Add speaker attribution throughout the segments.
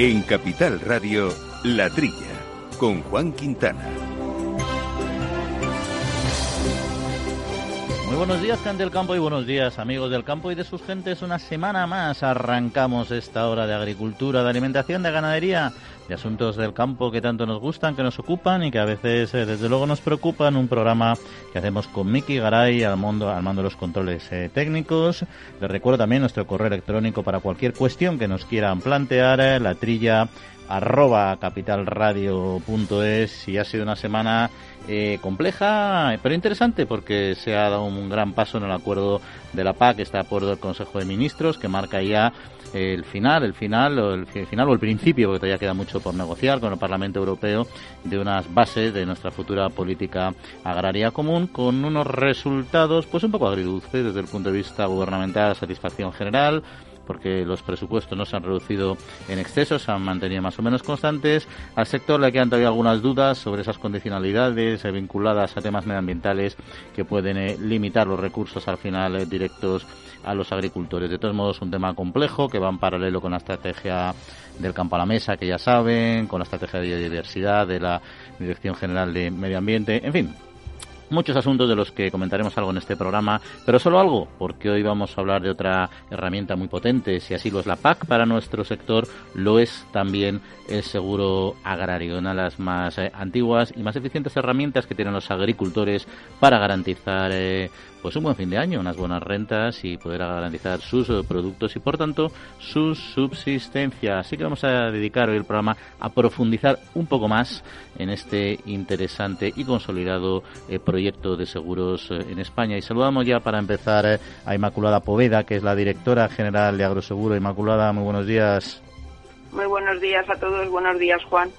Speaker 1: En Capital Radio, La Trilla, con Juan Quintana.
Speaker 2: Muy buenos días, gente del campo, y buenos días, amigos del campo y de sus gentes. Una semana más arrancamos esta hora de agricultura, de alimentación, de ganadería, de asuntos del campo que tanto nos gustan, que nos ocupan y que a veces, eh, desde luego, nos preocupan. Un programa que hacemos con Miki Garay al, mundo, al mando de los controles eh, técnicos. Les recuerdo también nuestro correo electrónico para cualquier cuestión que nos quieran plantear, eh, la trilla arroba capitalradio.es y ha sido una semana compleja pero interesante porque se ha dado un gran paso en el acuerdo de la PAC, este acuerdo del Consejo de Ministros que marca ya el final, el final, o el final o el principio, porque todavía queda mucho por negociar con el Parlamento Europeo de unas bases de nuestra futura política agraria común, con unos resultados, pues un poco agridulces desde el punto de vista gubernamental, satisfacción general, porque los presupuestos no se han reducido en exceso, se han mantenido más o menos constantes. Al sector le quedan todavía algunas dudas sobre esas condicionalidades vinculadas a temas medioambientales que pueden eh, limitar los recursos al final eh, directos a los agricultores. De todos modos, un tema complejo que va en paralelo con la estrategia del campo a la mesa, que ya saben, con la estrategia de biodiversidad de la Dirección General de Medio Ambiente, en fin, muchos asuntos de los que comentaremos algo en este programa, pero solo algo, porque hoy vamos a hablar de otra herramienta muy potente. Si así lo es la PAC para nuestro sector, lo es también el seguro agrario, una de las más eh, antiguas y más eficientes herramientas que tienen los agricultores para garantizar eh, pues un buen fin de año, unas buenas rentas y poder garantizar sus eh, productos y por tanto su subsistencia. Así que vamos a dedicar hoy el programa a profundizar un poco más en este interesante y consolidado eh, proyecto de seguros eh, en España. Y saludamos ya para empezar a Inmaculada Poveda, que es la directora general de Agroseguro. Inmaculada, muy buenos días.
Speaker 3: Muy buenos días a todos, buenos días Juan.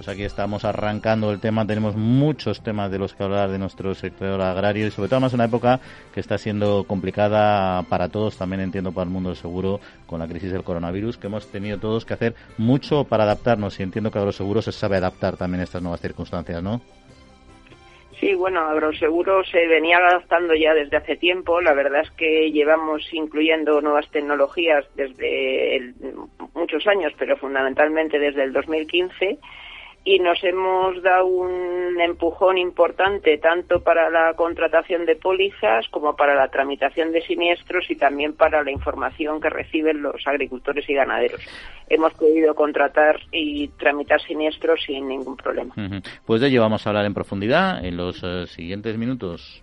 Speaker 2: Pues aquí estamos arrancando el tema, tenemos muchos temas de los que hablar de nuestro sector agrario y sobre todo más una época que está siendo complicada para todos, también entiendo para el mundo del seguro con la crisis del coronavirus, que hemos tenido todos que hacer mucho para adaptarnos y entiendo que Agroseguro se sabe adaptar también a estas nuevas circunstancias, ¿no?
Speaker 3: Sí, bueno, Agroseguro se venía adaptando ya desde hace tiempo. La verdad es que llevamos incluyendo nuevas tecnologías desde muchos años, pero fundamentalmente desde el 2015 y nos hemos dado un empujón importante tanto para la contratación de pólizas como para la tramitación de siniestros y también para la información que reciben los agricultores y ganaderos. Hemos podido contratar y tramitar siniestros sin ningún problema.
Speaker 2: Pues de ello vamos a hablar en profundidad en los eh, siguientes minutos.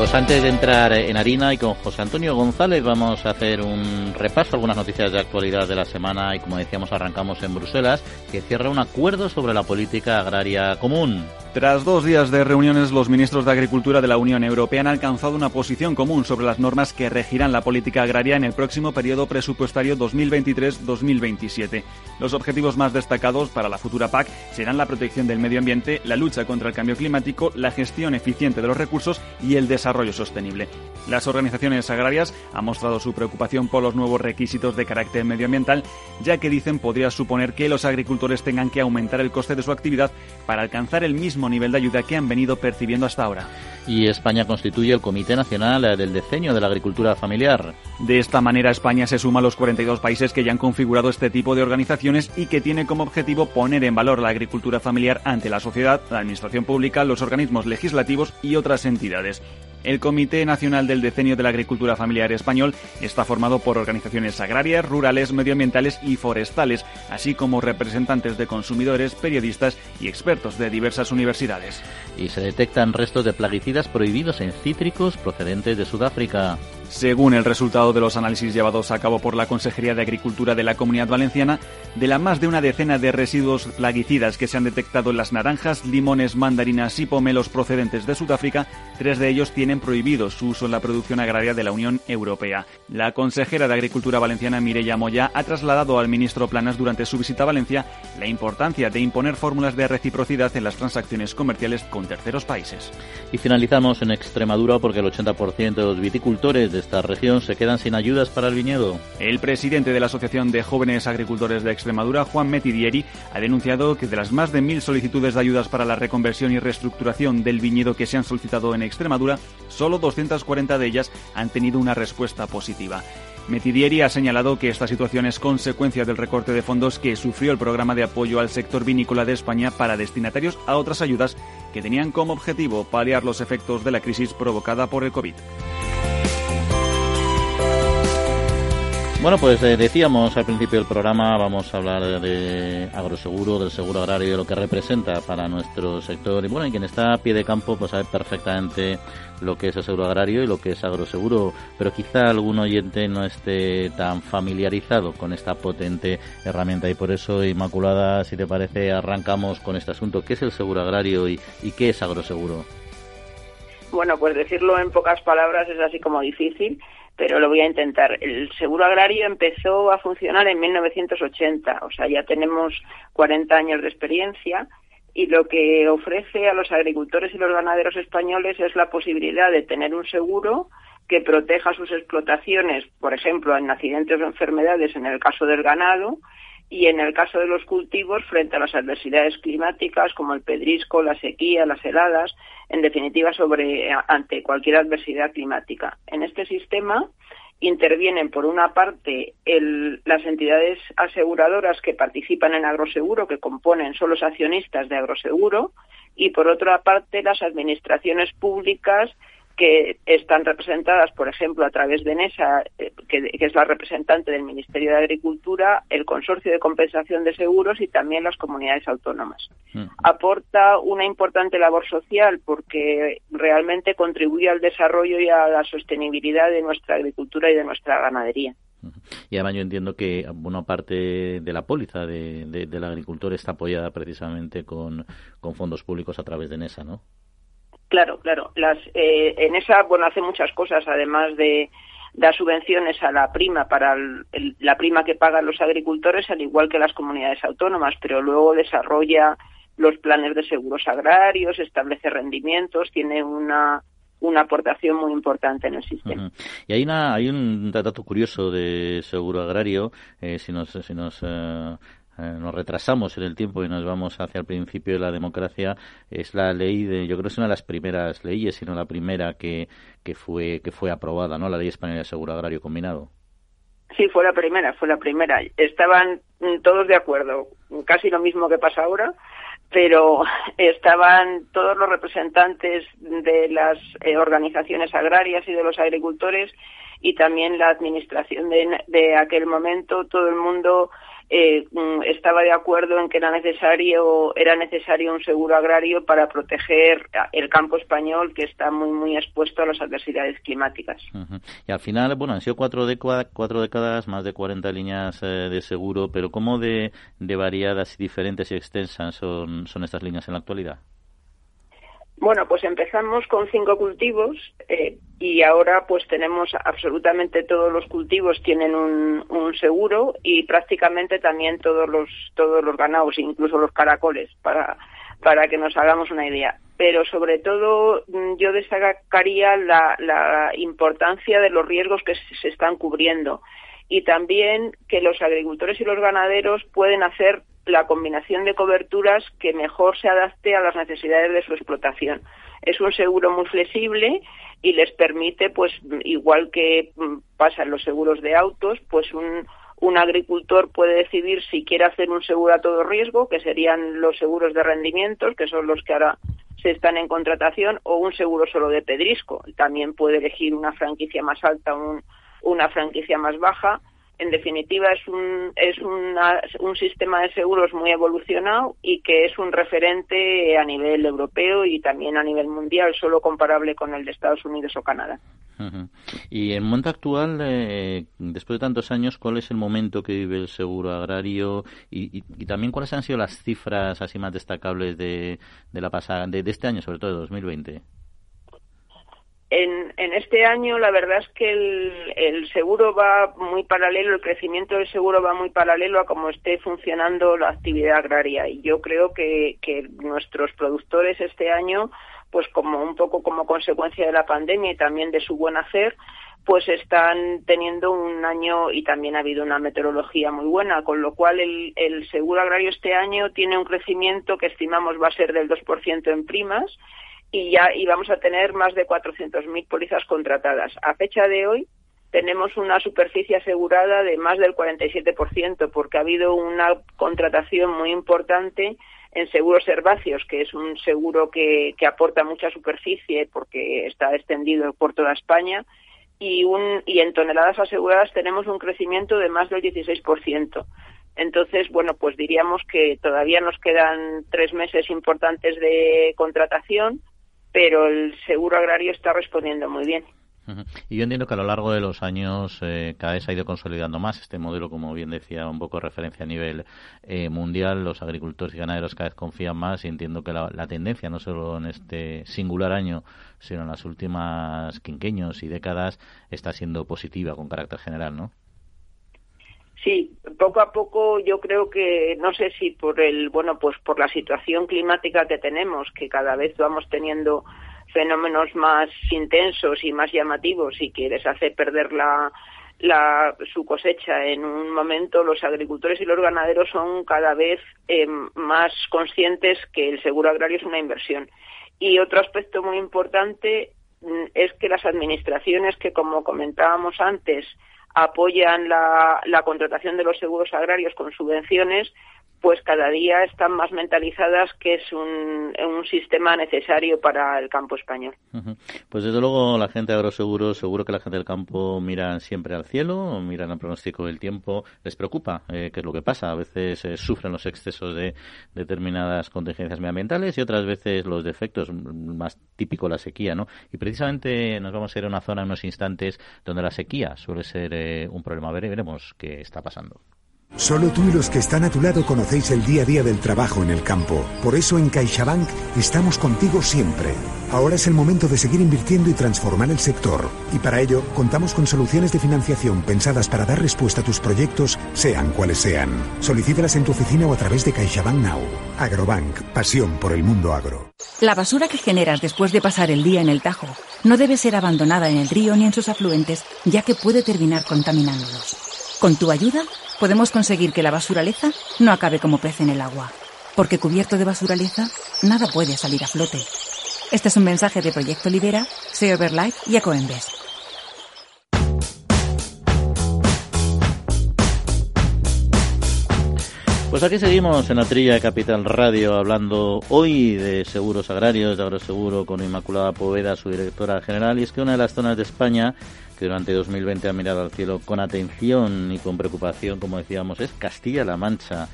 Speaker 2: Pues antes de entrar en harina y con José Antonio González vamos a hacer un repaso algunas noticias de actualidad de la semana y como decíamos arrancamos en Bruselas que cierra un acuerdo sobre la política agraria común.
Speaker 4: Tras dos días de reuniones, los ministros de Agricultura de la Unión Europea han alcanzado una posición común sobre las normas que regirán la política agraria en el próximo periodo presupuestario 2023-2027. Los objetivos más destacados para la futura PAC serán la protección del medio ambiente, la lucha contra el cambio climático, la gestión eficiente de los recursos y el desarrollo sostenible. Las organizaciones agrarias han mostrado su preocupación por los nuevos requisitos de carácter medioambiental, ya que dicen podría suponer que los agricultores tengan que aumentar el coste de su actividad para alcanzar el mismo nivel de ayuda que han venido percibiendo hasta ahora.
Speaker 2: Y España constituye el Comité Nacional del Diseño de la Agricultura Familiar.
Speaker 4: De esta manera, España se suma a los 42 países que ya han configurado este tipo de organizaciones y que tiene como objetivo poner en valor la agricultura familiar ante la sociedad, la administración pública, los organismos legislativos y otras entidades. El Comité Nacional del Decenio de la Agricultura Familiar Español está formado por organizaciones agrarias, rurales, medioambientales y forestales, así como representantes de consumidores, periodistas y expertos de diversas universidades.
Speaker 2: Y se detectan restos de plaguicidas prohibidos en cítricos procedentes de Sudáfrica.
Speaker 4: Según el resultado de los análisis llevados a cabo por la Consejería de Agricultura de la Comunidad Valenciana, de la más de una decena de residuos plaguicidas que se han detectado en las naranjas, limones, mandarinas y pomelos procedentes de Sudáfrica, tres de ellos tienen prohibido su uso en la producción agraria de la Unión Europea. La consejera de Agricultura valenciana, Mireia Moya, ha trasladado al ministro Planas durante su visita a Valencia la importancia de imponer fórmulas de reciprocidad en las transacciones comerciales con terceros países.
Speaker 2: Y finalizamos en Extremadura porque el 80% de los viticultores de esta región se quedan sin ayudas para el viñedo.
Speaker 4: El presidente de la Asociación de Jóvenes Agricultores de Extremadura, Juan Metidieri, ha denunciado que de las más de mil solicitudes de ayudas para la reconversión y reestructuración del viñedo que se han solicitado en Extremadura, solo 240 de ellas han tenido una respuesta positiva. Metidieri ha señalado que esta situación es consecuencia del recorte de fondos que sufrió el programa de apoyo al sector vinícola de España para destinatarios a otras ayudas que tenían como objetivo paliar los efectos de la crisis provocada por el COVID.
Speaker 2: Bueno, pues eh, decíamos al principio del programa, vamos a hablar de agroseguro, del seguro agrario, de lo que representa para nuestro sector. Y bueno, y quien está a pie de campo, pues sabe perfectamente lo que es el seguro agrario y lo que es agroseguro, pero quizá algún oyente no esté tan familiarizado con esta potente herramienta y por eso, Inmaculada, si te parece, arrancamos con este asunto. ¿Qué es el seguro agrario y, y qué es agroseguro?
Speaker 3: Bueno, pues decirlo en pocas palabras es así como difícil pero lo voy a intentar. El seguro agrario empezó a funcionar en 1980, o sea, ya tenemos 40 años de experiencia y lo que ofrece a los agricultores y los ganaderos españoles es la posibilidad de tener un seguro que proteja sus explotaciones, por ejemplo, en accidentes o enfermedades en el caso del ganado y en el caso de los cultivos frente a las adversidades climáticas como el pedrisco, la sequía, las heladas, en definitiva sobre ante cualquier adversidad climática. En este sistema intervienen por una parte las entidades aseguradoras que participan en agroseguro, que componen son los accionistas de agroseguro, y por otra parte las administraciones públicas que están representadas, por ejemplo, a través de NESA, eh, que, es la representante del Ministerio de Agricultura, el Consorcio de Compensación de Seguros y también las comunidades autónomas. Mm. Aporta una importante labor social porque realmente contribuye al desarrollo y a la sostenibilidad de nuestra agricultura y de nuestra ganadería.
Speaker 2: Y además yo entiendo que buena parte de la póliza del agricultor está apoyada precisamente con, con fondos públicos a través de NESA, ¿no?
Speaker 3: Claro, claro. Las, eh, en esa, bueno, hace muchas cosas, además de dar subvenciones a la prima para la prima que pagan los agricultores, al igual que las comunidades autónomas, pero luego desarrolla los planes de seguros agrarios, establece rendimientos, tiene una una aportación muy importante en el sistema.
Speaker 2: Y hay, una, hay un dato curioso de seguro agrario, eh, si nos, si nos eh, eh, nos retrasamos en el tiempo y nos vamos hacia el principio de la democracia, es la ley de, yo creo que es una de las primeras leyes, sino la primera que, fue que fue aprobada, ¿no? La ley española de seguro agrario combinado.
Speaker 3: Sí, fue la primera, fue la primera. Estaban todos de acuerdo, casi lo mismo que pasa ahora, pero estaban todos los representantes de las eh, organizaciones agrarias y de los agricultores y también la administración de, de aquel momento, todo el mundo eh, mm, estaba de acuerdo en que era necesario era necesario un seguro agrario para proteger el campo español que está muy muy expuesto a las adversidades climáticas.
Speaker 2: Y al final, bueno, han sido cuatro, décadas, cuatro décadas, más de 40 líneas eh, de seguro, pero ¿cómo de, de variadas, diferentes y extensas son, son estas líneas en la actualidad?
Speaker 3: Bueno, pues empezamos con cinco cultivos eh, y ahora pues tenemos absolutamente todos los cultivos tienen un, seguro y prácticamente también todos los todos los ganados, incluso los caracoles, para para que nos hagamos una idea. Pero sobre todo mm, yo destacaría la, la importancia de los riesgos que se están cubriendo y también que los agricultores y los ganaderos pueden hacer la combinación de coberturas que mejor se adapte a las necesidades de su explotación. Es un seguro muy flexible y les permite, pues, igual que mm, pasan los seguros de autos, pues un, un agricultor puede decidir si quiere hacer un seguro a todo riesgo, que serían los seguros de rendimientos, que son los que ahora se están en contratación o un seguro solo de pedrisco. También puede elegir una franquicia más alta o una franquicia más baja en definitiva es un, es un sistema de seguros muy evolucionado y que es un referente a nivel europeo y también a nivel mundial, solo comparable con el de Estados Unidos o Canadá.
Speaker 2: Y en el momento actual, eh, después de tantos años, ¿cuál es el momento que vive el seguro agrario y, también cuáles han sido las cifras así más destacables de, de la pasada, de, de este año, sobre todo de 2020?
Speaker 3: En, este año la verdad es que el, seguro va muy paralelo, el crecimiento del seguro va muy paralelo a cómo esté funcionando la actividad agraria. Y yo creo que, nuestros productores este año, pues como un poco como consecuencia de la pandemia y también de su buen hacer, pues están teniendo un año y también ha habido una meteorología muy buena, con lo cual el, el seguro agrario este año tiene un crecimiento que estimamos va a ser del 2% en primas y ya íbamos a tener más de 400.000 pólizas contratadas. A fecha de hoy tenemos una superficie asegurada de más del 47% porque ha habido una contratación muy importante en seguros herbáceos, que es un seguro que, que aporta mucha superficie porque está extendido por toda España y, un, y en toneladas aseguradas tenemos un crecimiento de más del 16%. Entonces, bueno, pues diríamos que todavía nos quedan tres meses importantes de contratación pero el seguro agrario está respondiendo muy bien.
Speaker 2: Y yo entiendo que a lo largo de los años eh, cada vez ha ido consolidando más este modelo, como bien decía, un poco referencia a nivel eh, mundial. Los agricultores y ganaderos cada vez confían más y entiendo que la, la, tendencia, no solo en este singular año, sino en las últimas quinqueños y décadas, está siendo positiva con carácter general, ¿no?
Speaker 3: Sí, poco a poco yo creo que no sé si por el bueno pues por la situación climática que tenemos que cada vez vamos teniendo fenómenos más intensos y más llamativos y que les hace perder la, la su cosecha en un momento los agricultores y los ganaderos son cada vez eh, más conscientes que el seguro agrario es una inversión. Y otro aspecto muy importante mm, es que las administraciones que como comentábamos antes apoyan la, la contratación de los seguros agrarios con subvenciones, pues cada día están más mentalizadas que es un, un sistema necesario para el campo español.
Speaker 2: Pues desde luego la gente de Agroseguro, seguro que la gente del campo miran siempre al cielo, miran al pronóstico del tiempo, les preocupa eh, qué es lo que pasa. A veces eh, sufren los excesos de determinadas contingencias medioambientales y otras veces los defectos, más típico la sequía, ¿no? Y precisamente nos vamos a ir a una zona en unos instantes donde la sequía suele ser eh, un problema. Veremos qué está pasando.
Speaker 5: Solo tú y los que están a tu lado conocéis el día a día del trabajo en el campo. Por eso en CaixaBank estamos contigo siempre. Ahora es el momento de seguir invirtiendo y transformar el sector. Y para ello contamos con soluciones de financiación pensadas para dar respuesta a tus proyectos, sean cuales sean. Solicítalas en tu oficina o a través de CaixaBank Now. Agrobank, pasión por el mundo agro.
Speaker 6: La basura que generas después de pasar el día en el Tajo no debe ser abandonada en el río ni en sus afluentes, ya que puede terminar contaminándolos. Con tu ayuda, podemos conseguir que la basuraleza no acabe como pez en el agua. Porque cubierto de basuraleza, nada puede salir a flote. Este es un mensaje de Proyecto Libera, Life y Ecoembes.
Speaker 2: Pues aquí seguimos en la trilla de Capital Radio hablando hoy de seguros agrarios, de agroseguro con Inmaculada Poveda, su directora general. Y es que una de las zonas de España que durante 2020 ha mirado al cielo con atención y con preocupación, como decíamos, es Castilla-La Mancha.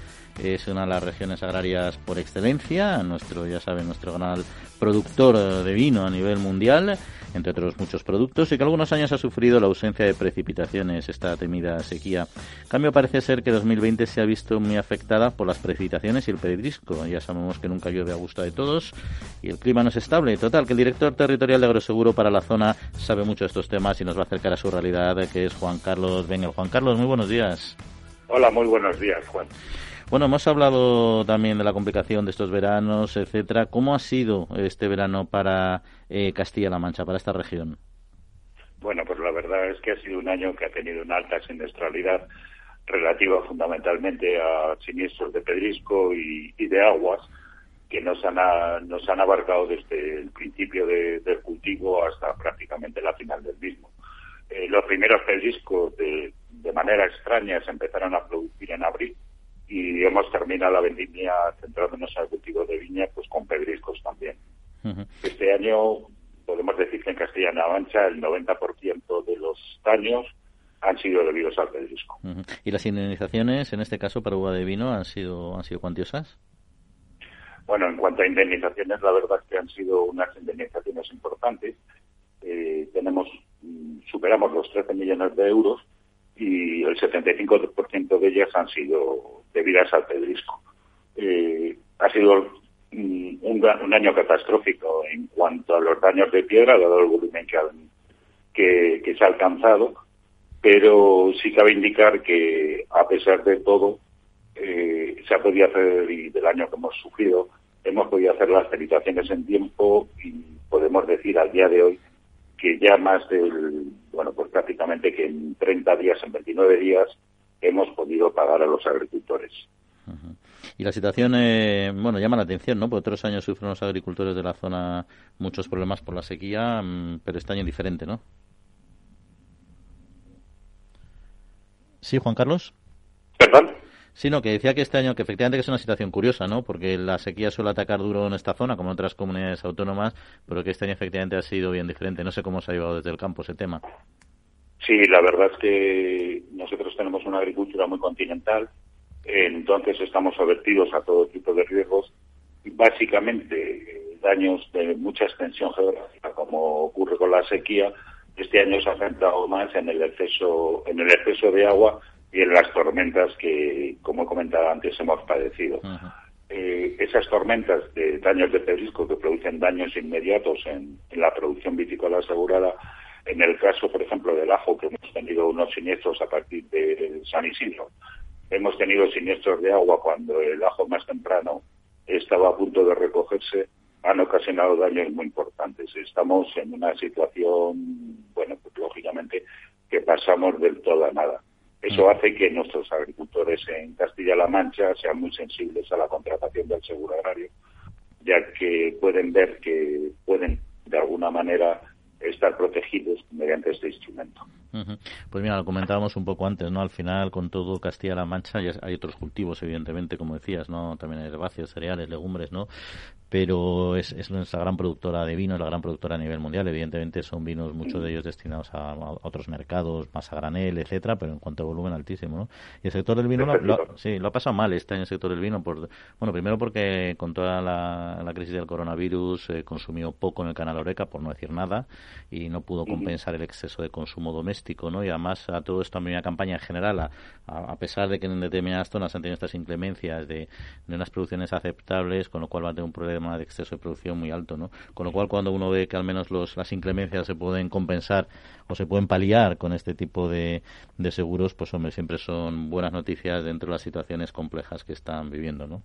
Speaker 2: Es una de las regiones agrarias por excelencia, nuestro, ya saben, nuestro canal productor de vino a nivel mundial, entre otros muchos productos, y que algunos años ha sufrido la ausencia de precipitaciones, esta temida sequía. En cambio, parece ser que 2020 se ha visto muy afectada por las precipitaciones y el pedrisco. Ya sabemos que nunca llueve a gusto de todos y el clima no es estable. Total, que el director territorial de Agroseguro para la zona sabe mucho de estos temas y nos va a acercar a su realidad, que es Juan Carlos Venga, Juan Carlos, muy buenos días.
Speaker 7: Hola, muy buenos días, Juan.
Speaker 2: Bueno, hemos hablado también de la complicación de estos veranos, etcétera. ¿Cómo ha sido este verano para eh, Castilla-La Mancha, para esta región?
Speaker 7: Bueno, pues la verdad es que ha sido un año que ha tenido una alta siniestralidad relativa fundamentalmente a siniestros de pedrisco y, de aguas que nos han, nos han abarcado desde el principio del cultivo hasta prácticamente la final del mismo. Eh, los primeros pedriscos de, de manera extraña se empezaron a producir en abril y hemos terminado la vendimia centrándonos al cultivo de viña pues con pedriscos también. año podemos decir que en Castilla-La Mancha el 90% de los daños han sido debidos al pedrisco.
Speaker 2: ¿Y las indemnizaciones, en este caso para uva de vino, han sido, han sido cuantiosas?
Speaker 7: Bueno, en cuanto a indemnizaciones, la verdad es que han sido unas indemnizaciones importantes. Eh, tenemos, mm, superamos los 13 millones de euros y el 75% de ellas han sido debidas al pedrisco. Eh, ha sido mm, un, año catastrófico en cuanto a los daños de piedra, dado el volumen que, que se ha alcanzado, pero sí cabe indicar que, a pesar de todo, eh, se ha podido hacer, y del año que hemos sufrido, hemos podido hacer las felicitaciones en tiempo y podemos decir al día de hoy que ya más del, bueno, pues prácticamente que en 30 días, en 29 días, hemos podido pagar a los agricultores.
Speaker 2: Y la situación, eh, bueno, llama la atención, ¿no? Porque otros años sufren los agricultores de la zona muchos problemas por la sequía, mm, pero este año diferente, ¿no? Sí, Juan Carlos.
Speaker 7: ¿Perdón?
Speaker 2: Sino que decía que este año, que efectivamente es una situación curiosa, ¿no? Porque la sequía suele atacar duro en esta zona, como en otras comunidades autónomas, pero que este año efectivamente ha sido bien diferente. No sé cómo se ha llevado desde el campo ese tema.
Speaker 7: Sí, la verdad es que nosotros tenemos una agricultura muy continental, entonces estamos avertidos a todo tipo de riesgos. Básicamente, daños de mucha extensión geográfica, como ocurre con la sequía, este año se ha afectado más en el exceso, en el exceso de agua y en las tormentas que, como he comentado antes, hemos padecido. Eh, esas tormentas de daños de pedrisco que producen daños inmediatos en, la producción vitícola asegurada, en el caso, por ejemplo, del ajo, que hemos tenido unos siniestros a partir de San Isidro, hemos tenido siniestros de agua cuando el ajo más temprano estaba a punto de recogerse, han ocasionado daños muy importantes. Estamos en una situación, bueno, pues lógicamente, que pasamos del todo a nada. Eso hace que nuestros agricultores en Castilla-La Mancha sean muy sensibles a la contratación del seguro agrario, ya que pueden ver que pueden, de alguna manera, estar protegidos mediante este instrumento.
Speaker 2: Pues mira, lo comentábamos un poco antes, ¿no? Al final, con todo Castilla-La Mancha, hay otros cultivos, evidentemente, como decías, ¿no? También hay herbáceos, cereales, legumbres, ¿no? Pero es, es nuestra gran productora de vino, la gran productora a nivel mundial. Evidentemente, son vinos, muchos de ellos destinados a, otros mercados, más a granel, etcétera, pero en cuanto a volumen altísimo, ¿no? Y el sector del vino, lo, sí, lo ha pasado mal este año el sector del vino. Por, bueno, primero porque con toda la, crisis del coronavirus eh, consumió poco en el canal Oreca, por no decir nada, y no pudo compensar el exceso de consumo doméstico ¿no? Y además a todo esto también una campaña en general, a, a, pesar de que en determinadas zonas han tenido estas inclemencias de, de, unas producciones aceptables, con lo cual va a tener un problema de exceso de producción muy alto, ¿no? Con lo cual cuando uno ve que al menos los, las inclemencias se pueden compensar o se pueden paliar con este tipo de, seguros, pues hombre, siempre son buenas noticias dentro de las situaciones complejas que están viviendo, ¿no?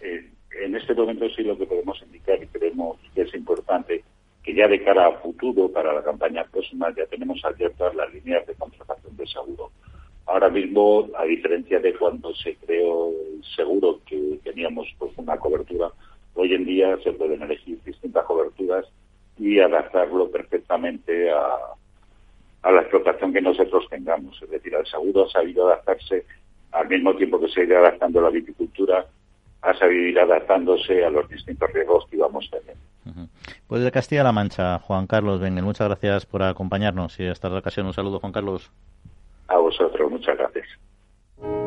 Speaker 7: Eh, en este momento sí lo que podemos indicar y creemos que es importante que ya de cara a futuro, para la campaña próxima, ya tenemos abiertas las líneas de contratación de seguro. Ahora mismo, a diferencia de cuando se creó el seguro que teníamos pues, una cobertura, hoy en día se pueden elegir distintas coberturas y adaptarlo perfectamente a, a la explotación que nosotros tengamos. Es decir, el seguro ha sabido adaptarse al mismo tiempo que se ha ido adaptando la viticultura, ha sabido ir adaptándose a los distintos riesgos que íbamos teniendo.
Speaker 2: Pues de Castilla-La Mancha, Juan Carlos Benguel, muchas gracias por acompañarnos y hasta la ocasión un saludo, Juan Carlos.
Speaker 7: A vosotros, muchas gracias.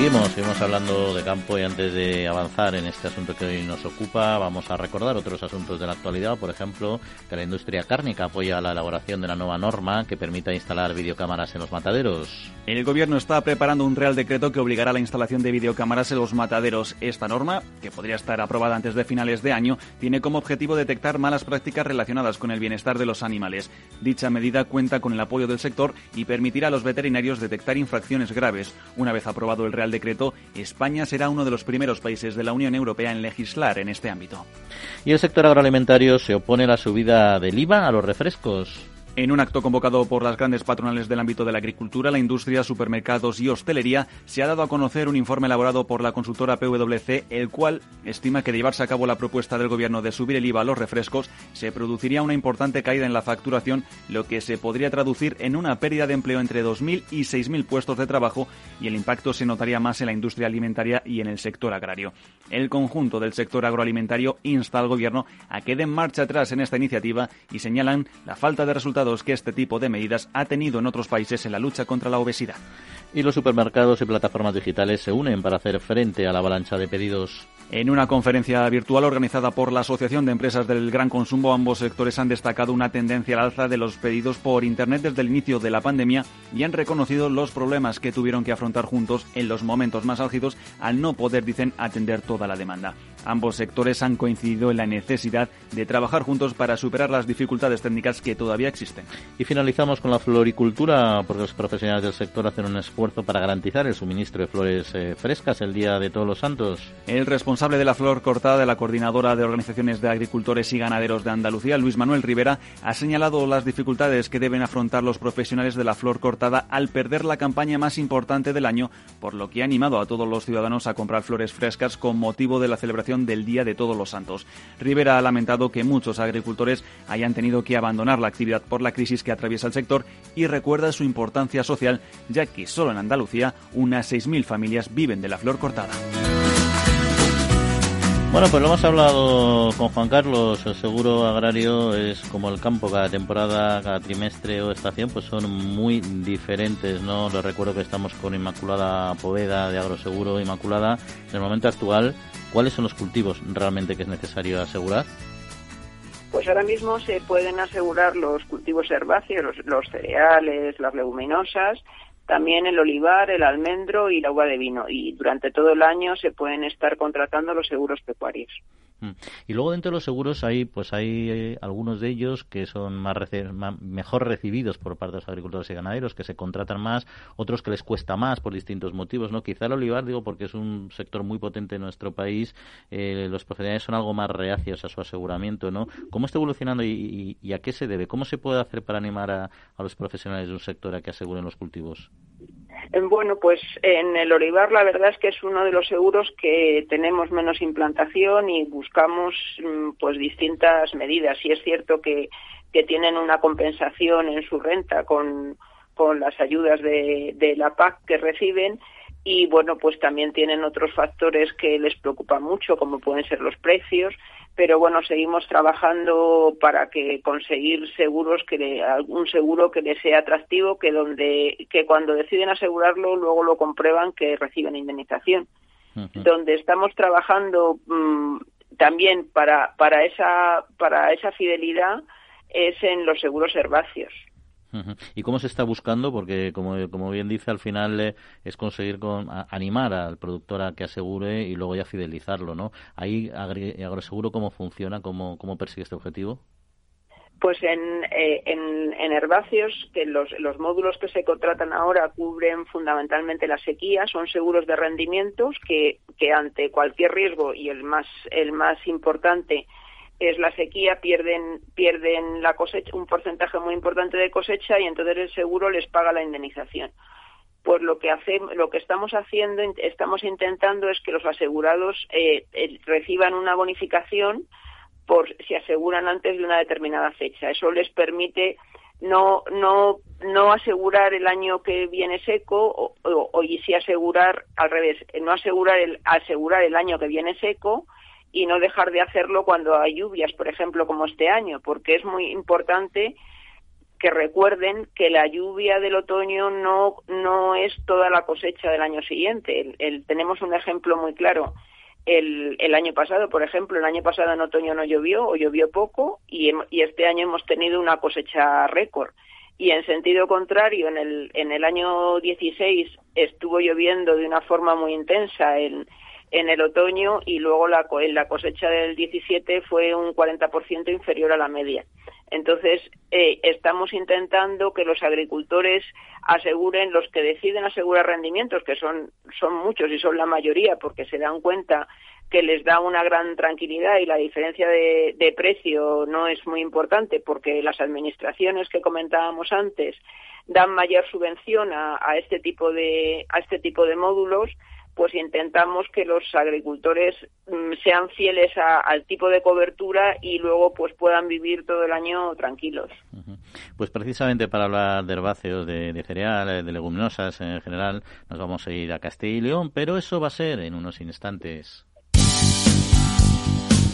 Speaker 2: Seguimos, seguimos hablando de campo y antes de avanzar en este asunto que hoy nos ocupa, vamos a recordar otros asuntos de la actualidad, por ejemplo, que la industria cárnica apoya la elaboración de la nueva norma que permita instalar videocámaras en los mataderos.
Speaker 4: El gobierno está preparando un real decreto que obligará a la instalación de videocámaras en los mataderos. Esta norma, que podría estar aprobada antes de finales de año, tiene como objetivo detectar malas prácticas relacionadas con el bienestar de los animales. Dicha medida cuenta con el apoyo del sector y permitirá a los veterinarios detectar infracciones graves. Una vez aprobado el Real Decreto, España será uno de los primeros países de la Unión Europea en legislar en este ámbito.
Speaker 2: Y el sector agroalimentario se opone a la subida del IVA a los refrescos.
Speaker 4: En un acto convocado por las grandes patronales del ámbito de la agricultura, la industria, supermercados y hostelería, se ha dado a conocer un informe elaborado por la consultora PwC, el cual estima que de llevarse a cabo la propuesta del gobierno de subir el IVA a los refrescos, se produciría una importante caída en la facturación, lo que se podría traducir en una pérdida de empleo entre 2.000 y 6.000 puestos de trabajo y el impacto se notaría más en la industria alimentaria y en el sector agrario. El conjunto del sector agroalimentario insta al gobierno a que den marcha atrás en esta iniciativa y señalan la falta de resultados que este tipo de medidas ha tenido en otros países en la lucha contra la obesidad.
Speaker 2: Y los supermercados y plataformas digitales se unen para hacer frente a la avalancha de pedidos.
Speaker 4: En una conferencia virtual organizada por la Asociación de Empresas del Gran Consumo, ambos sectores han destacado una tendencia al alza de los pedidos por Internet desde el inicio de la pandemia y han reconocido los problemas que tuvieron que afrontar juntos en los momentos más álgidos al no poder, dicen, atender toda la demanda. Ambos sectores han coincidido en la necesidad de trabajar juntos para superar las dificultades técnicas que todavía existen.
Speaker 2: Y finalizamos con la floricultura, porque los profesionales del sector hacen un esfuerzo para garantizar el suministro de flores eh, frescas el día de Todos los Santos.
Speaker 4: El responsable de la flor cortada de la Coordinadora de Organizaciones de Agricultores y Ganaderos de Andalucía, Luis Manuel Rivera, ha señalado las dificultades que deben afrontar los profesionales de la flor cortada al perder la campaña más importante del año, por lo que ha animado a todos los ciudadanos a comprar flores frescas con motivo de la celebración del Día de Todos los Santos. Rivera ha lamentado que muchos agricultores hayan tenido que abandonar la actividad por la crisis que atraviesa el sector y recuerda su importancia social, ya que solo en Andalucía unas 6.000 familias viven de la flor cortada.
Speaker 2: Bueno, pues lo hemos hablado con Juan Carlos. El seguro agrario es como el campo, cada temporada, cada trimestre o estación, pues son muy diferentes, ¿no? Les recuerdo que estamos con Inmaculada Poveda de Agroseguro Inmaculada. En el momento actual, ¿cuáles son los cultivos realmente que es necesario asegurar?
Speaker 3: Pues ahora mismo se pueden asegurar los cultivos herbáceos, los cereales, las leguminosas, también el olivar, el almendro y la uva de vino. Y durante todo el año se pueden estar contratando los seguros pecuarios.
Speaker 2: Mm. Y luego dentro de los seguros hay pues hay eh, algunos de ellos que son más, mejor recibidos por parte de los agricultores y ganaderos, que se contratan más, otros que les cuesta más por distintos motivos, ¿no? Quizá el olivar, digo, porque es un sector muy potente en nuestro país, eh, los profesionales son algo más reacios a su aseguramiento, ¿no? ¿Cómo está evolucionando y, a qué se debe? ¿Cómo se puede hacer para animar a los profesionales de un sector a que aseguren los cultivos?
Speaker 3: Bueno, pues en el olivar la verdad es que es uno de los seguros que tenemos menos implantación y buscamos mm, pues distintas medidas. Y es cierto que, que tienen una compensación en su renta con, con las ayudas de la PAC que reciben y bueno, pues también tienen otros factores que les preocupan mucho, como pueden ser los precios pero bueno, seguimos trabajando para que conseguir seguros que algún seguro que les sea atractivo, que donde que cuando deciden asegurarlo luego lo comprueban que reciben indemnización. Donde estamos trabajando mm, también para para esa para esa fidelidad es en los seguros herbáceos.
Speaker 2: ¿Y cómo se está buscando? Porque, como, como bien dice, al final eh, es conseguir con, animar al productor a que asegure y luego ya fidelizarlo, ¿no? Ahí, Agroseguro, ¿cómo funciona? ¿Cómo, cómo persigue este objetivo?
Speaker 3: Pues en, eh, en, en, herbáceos, que los, los módulos que se contratan ahora cubren fundamentalmente la sequía, son seguros de rendimientos que, que ante cualquier riesgo y el más, el más importante es la sequía, pierden, pierden la cosecha, un porcentaje muy importante de cosecha y entonces el seguro les paga la indemnización. Pues lo que hace, lo que estamos haciendo, estamos intentando es que los asegurados eh, reciban una bonificación por si aseguran antes de una determinada fecha. Eso les permite no no no asegurar el año que viene seco o, y sí asegurar al revés, no asegurar el asegurar el año que viene seco y no dejar de hacerlo cuando hay lluvias, por ejemplo, como este año, porque es muy importante que recuerden que la lluvia del otoño no, no es toda la cosecha del año siguiente. tenemos un ejemplo muy claro. El, el, año pasado, por ejemplo, el año pasado en otoño no llovió o llovió poco y, y este año hemos tenido una cosecha récord. Y en sentido contrario, en el, en el año 16 estuvo lloviendo de una forma muy intensa en, en el otoño y luego la, la cosecha del 17 fue un 40% inferior a la media. Entonces, eh, estamos intentando que los agricultores aseguren, los que deciden asegurar rendimientos, que son, son muchos y son la mayoría, porque se dan cuenta que les da una gran tranquilidad y la diferencia de, precio no es muy importante, porque las administraciones que comentábamos antes dan mayor subvención a este tipo de a este tipo de módulos pues intentamos que los agricultores mm, sean fieles al tipo de cobertura y luego pues puedan vivir todo el año tranquilos.
Speaker 2: Pues precisamente para hablar de herbáceos, de, de cereales, de leguminosas en general, nos vamos a ir a Castilla y León, pero eso va a ser en unos instantes.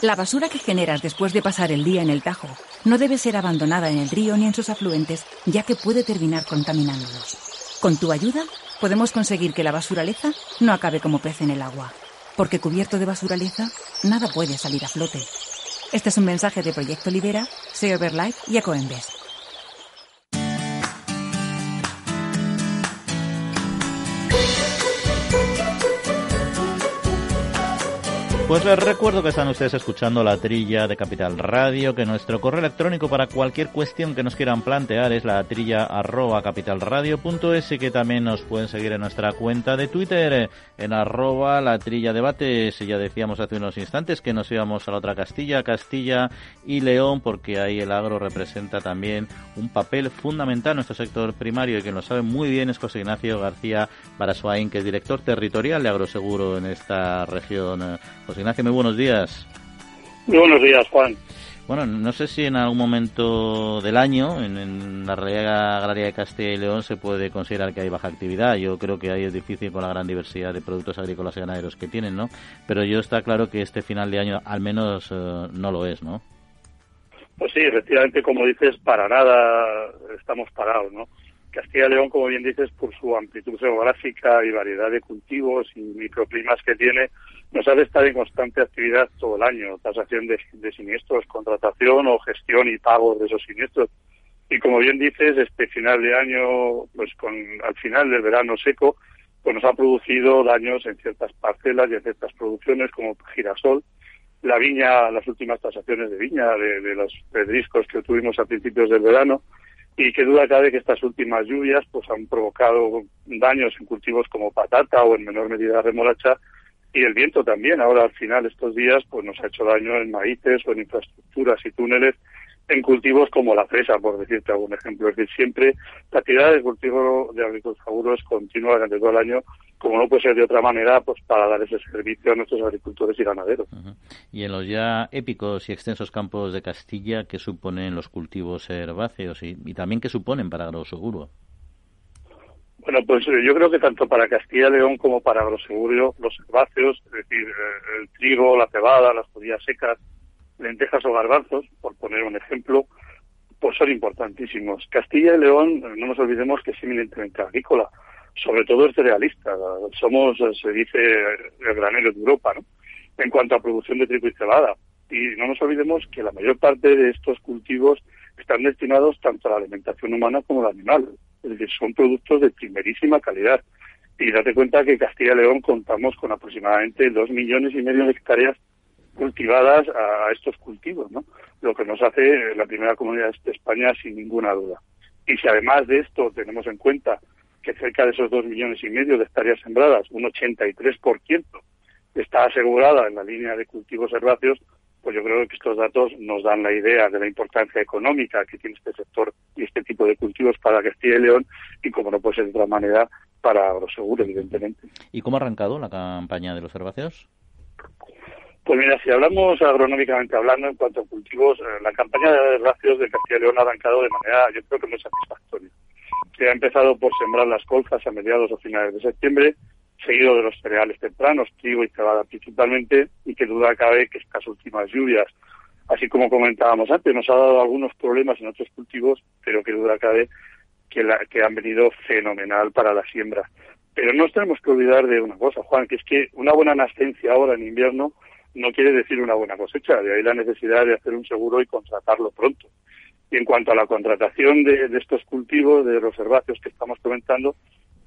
Speaker 6: La basura que generas después de pasar el día en el Tajo no debe ser abandonada en el río ni en sus afluentes, ya que puede terminar contaminándolos. Con tu ayuda, podemos conseguir que la basuraleza no acabe como pez en el agua, porque cubierto de basuraleza, nada puede salir a flote. Este es un mensaje de Proyecto Libera, Save Life y Ecoembes.
Speaker 2: Pues les recuerdo que están ustedes escuchando la trilla de Capital Radio, que nuestro correo electrónico para cualquier cuestión que nos quieran plantear es la trilla arroba capitalradio.es y que también nos pueden seguir en nuestra cuenta de Twitter en arroba la trilla debates. Ya decíamos hace unos instantes que nos íbamos a la otra Castilla, Castilla y León, porque ahí el agro representa también un papel fundamental en nuestro sector primario y que lo sabe muy bien es José Ignacio García Barasuain, que es director territorial de Agroseguro en esta región. Ignacio, muy buenos días.
Speaker 8: Muy buenos días, Juan.
Speaker 2: Bueno, no sé si en algún momento del año en, la realidad agraria de Castilla y León se puede considerar que hay baja actividad. Yo creo que ahí es difícil con la gran diversidad de productos agrícolas y ganaderos que tienen, ¿no? Pero yo está claro que este final de año al menos eh, no lo es, ¿no?
Speaker 8: Pues sí, efectivamente, como dices, para nada estamos parados, ¿no? Castilla y León, como bien dices, por su amplitud geográfica y variedad de cultivos y microclimas que tiene, nos hace estar en constante actividad todo el año, tasación de, siniestros, contratación o gestión y pago de esos siniestros. Y como bien dices, este final de año, pues con al final del verano seco, pues nos ha producido daños en ciertas parcelas y en ciertas producciones como girasol, la viña, las últimas tasaciones de viña de, de los pedriscos que tuvimos a principios del verano, y que duda cabe que estas últimas lluvias pues han provocado daños en cultivos como patata o en menor medida remolacha y el viento también. Ahora al final estos días pues nos ha hecho daño en maíces o en infraestructuras y túneles en cultivos como la fresa, por decirte algún ejemplo. Es decir, siempre la actividad de cultivo de agricultura es continua durante todo el año, como no puede ser de otra manera, pues para dar ese servicio a nuestros agricultores y ganaderos.
Speaker 2: Y en los ya épicos y extensos campos de Castilla, ¿qué suponen los cultivos herbáceos y, también qué suponen para Agroseguro?
Speaker 8: Bueno, pues eh, yo creo que tanto para Castilla y León como para Agroseguro, los herbáceos, es decir, eh, el trigo, la cebada, las judías secas, lentejas o garbanzos, por poner un ejemplo, pues son importantísimos. Castilla y León, no nos olvidemos que es eminentemente agrícola, sobre todo es cerealista. Somos, se dice, el granero de Europa, ¿no? En cuanto a producción de trigo y cebada. Y no nos olvidemos que la mayor parte de estos cultivos están destinados tanto a la alimentación humana como a la animal. Decir, son productos de primerísima calidad. Y date cuenta que Castilla y León contamos con aproximadamente dos millones y medio de hectáreas cultivadas a, estos cultivos, ¿no? Lo que nos hace la primera comunidad de España sin ninguna duda. Y si además de esto tenemos en cuenta que cerca de esos dos millones y medio de hectáreas sembradas, un 83% está asegurada en la línea de cultivos herbáceos, pues yo creo que estos datos nos dan la idea de la importancia económica que tiene este sector y este tipo de cultivos para Castilla y León y, como no puede ser de otra manera, para Agroseguro, evidentemente.
Speaker 2: ¿Y cómo ha arrancado la campaña de los herbáceos?
Speaker 8: Pues mira, si hablamos agronómicamente hablando en cuanto a cultivos, eh, la campaña de herbáceos de Castilla y León ha arrancado de manera, yo creo que muy satisfactoria. Se ha empezado por sembrar las colzas a mediados o finales de septiembre, seguido de los cereales tempranos, trigo y cebada principalmente, y que duda cabe que estas últimas lluvias, así como comentábamos antes, nos ha dado algunos problemas en otros cultivos, pero que duda cabe que, la, que han venido fenomenal para la siembra. Pero no nos tenemos que olvidar de una cosa, Juan, que es que una buena nascencia ahora en invierno no quiere decir una buena cosecha, de ahí la necesidad de hacer un seguro y contratarlo pronto. Y en cuanto a la contratación de, estos cultivos, de los herbáceos que estamos comentando,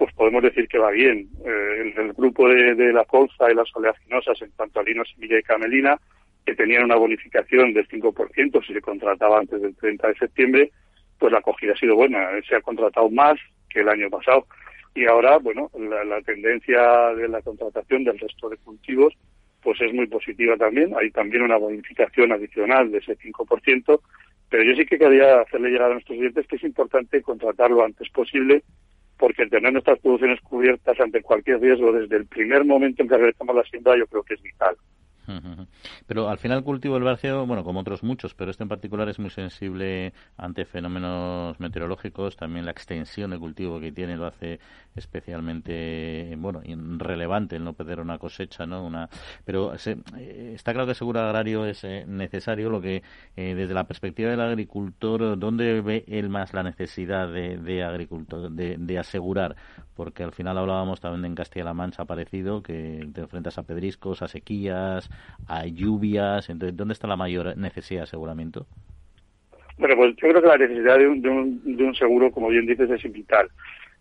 Speaker 8: pues podemos decir que va bien. Eh, el, grupo de, la colza y las oleaginosas en cuanto a lino, semilla y camelina, que tenían una bonificación del 5% si se contrataba antes del 30 de septiembre, pues la acogida ha sido buena. Se ha contratado más que el año pasado. Y ahora, bueno, la, tendencia de la contratación del resto de cultivos pues es muy positiva también. Hay también una bonificación adicional de ese 5%, pero yo sí que quería hacerle llegar a nuestros clientes que es importante contratarlo antes posible porque tener nuestras producciones cubiertas ante cualquier riesgo desde el primer momento en que realizamos la siembra yo creo que es vital.
Speaker 2: Pero al final el cultivo del barceo, bueno, como otros muchos, pero este en particular es muy sensible ante fenómenos meteorológicos. También la extensión de cultivo que tiene lo hace especialmente, bueno, relevante el no perder una cosecha, ¿no? Una, pero eh, está claro que el seguro agrario es eh, necesario. Lo que eh, desde la perspectiva del agricultor, ¿dónde ve él más la necesidad de, agricultor, de, de asegurar? Porque al final hablábamos también en Castilla-La Mancha parecido que te enfrentas a pedriscos, a sequías, a lluvias. Entonces, ¿dónde está la mayor necesidad de aseguramiento?
Speaker 8: Bueno, pues yo creo que la necesidad de un, de un, seguro, como bien dices, es vital.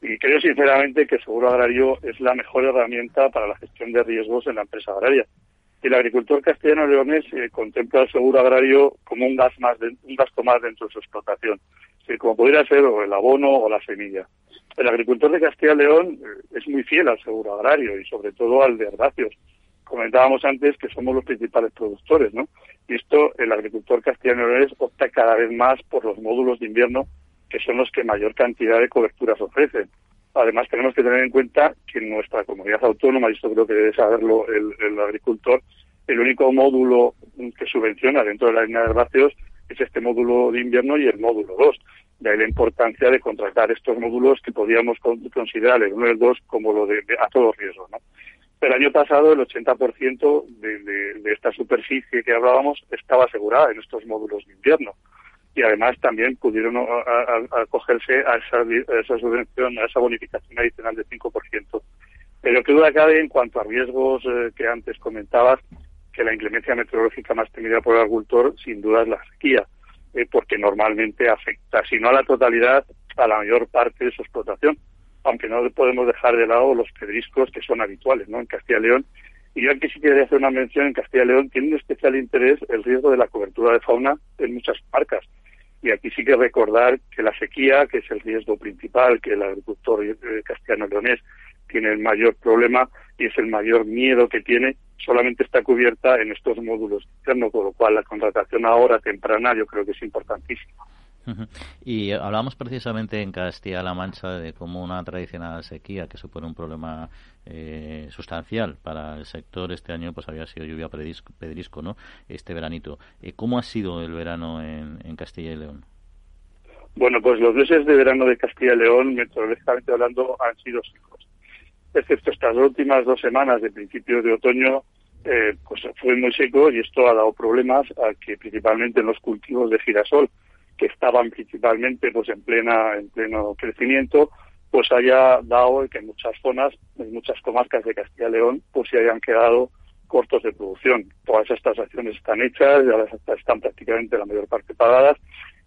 Speaker 8: Y creo sinceramente que el seguro agrario es la mejor herramienta para la gestión de riesgos en la empresa agraria. El agricultor castellano-leonés eh, contempla el seguro agrario como un, gas más un gasto más dentro de su explotación, como pudiera ser el abono o la semilla. El agricultor de Castilla-León eh, es muy fiel al seguro agrario y sobre todo al de herbáceos comentábamos antes que somos los principales productores, ¿no? Y esto, el agricultor castellano opta cada vez más por los módulos de invierno, que son los que mayor cantidad de coberturas ofrecen. Además, tenemos que tener en cuenta que en nuestra comunidad autónoma, y esto creo que debe saberlo el, agricultor, el único módulo que subvenciona dentro de la línea de herbáceos es este módulo de invierno y el módulo 2. De ahí la importancia de contratar estos módulos que podríamos considerar el 1 y el 2 como lo de, a todo riesgo. ¿no? El año pasado el 80% de, de, esta superficie que hablábamos estaba asegurada en estos módulos de invierno. Y además también pudieron acogerse a, esa, esa subvención, a esa bonificación adicional de 5%. Pero qué duda cabe en cuanto a riesgos eh, que antes comentabas, que la inclemencia meteorológica más temida por el agricultor sin duda es la sequía, eh, porque normalmente afecta, si no a la totalidad, a la mayor parte de su explotación aunque no podemos dejar de lado los pedriscos que son habituales ¿no? en Castilla y León. Y yo aquí sí quería hacer una mención, en Castilla y León tiene un especial interés el riesgo de la cobertura de fauna en muchas marcas. Y aquí sí que recordar que la sequía, que es el riesgo principal, que el agricultor eh, castellano-leonés tiene el mayor problema y es el mayor miedo que tiene, solamente está cubierta en estos módulos internos, con lo cual la contratación ahora temprana yo creo que es importantísima.
Speaker 2: Y hablamos precisamente en Castilla-La Mancha de cómo una tradicional sequía que supone un problema eh, sustancial para el sector este año pues había sido lluvia pedrisco, ¿no? Este veranito. Eh, ¿Cómo ha sido el verano en, Castilla y León?
Speaker 8: Bueno, pues los meses de verano de Castilla y León, meteorológicamente hablando, han sido secos. Excepto estas últimas dos semanas de principios de otoño, eh, pues fue muy seco y esto ha dado problemas a que principalmente en los cultivos de girasol, que estaban principalmente pues en plena en pleno crecimiento pues haya dado que en muchas zonas en muchas comarcas de Castilla y León pues se hayan quedado cortos de producción. Todas estas acciones están hechas ya están prácticamente la mayor parte pagadas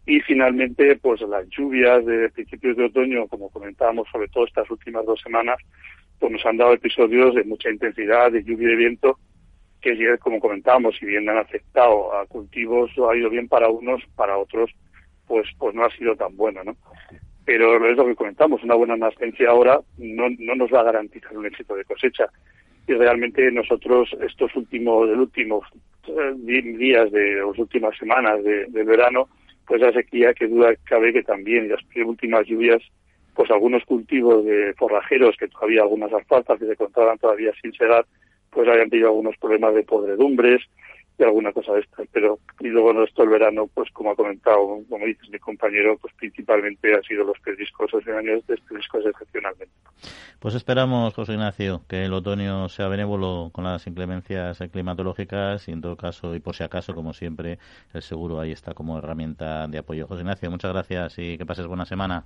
Speaker 8: y finalmente pues las lluvias de principios de otoño como comentábamos sobre todo estas últimas dos semanas pues nos han dado episodios de mucha intensidad de lluvia y de viento que como comentábamos si bien han afectado a cultivos ha ido bien para unos para otros pues, pues no ha sido tan bueno, ¿no? Pero es lo que comentamos, una buena nascencia ahora no, no nos va a garantizar un éxito de cosecha. Y realmente nosotros estos últimos, últimos eh, días de las últimas semanas de, del verano, pues la sequía que duda cabe que también las últimas lluvias pues algunos cultivos de forrajeros que todavía algunas alfalfas que se encontraban todavía sin segar pues hayan tenido algunos problemas de podredumbres y alguna cosa de esta. Pero, y luego esto el verano, pues como ha comentado, como dices mi compañero, pues principalmente han sido los pedriscos, en años de pedriscos excepcionalmente.
Speaker 2: Pues esperamos, José Ignacio, que el otoño sea benévolo con las inclemencias climatológicas y en todo caso, y por si acaso, como siempre, el seguro ahí está como herramienta de apoyo. José Ignacio, muchas gracias y que pases buena semana.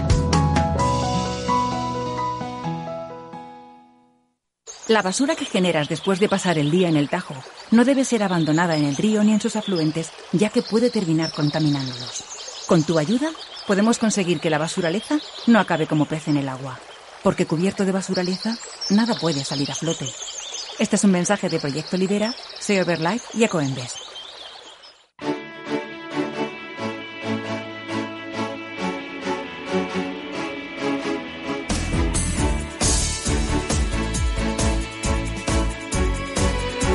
Speaker 6: La basura que generas después de pasar el día en el Tajo no debe ser abandonada en el río ni en sus afluentes, ya que puede terminar contaminándolos. Con tu ayuda, podemos conseguir que la basuraleza no acabe como pez en el agua, porque cubierto de basuraleza, nada puede salir a flote. Este es un mensaje de Proyecto Lidera, Sea Life y Ecoembes.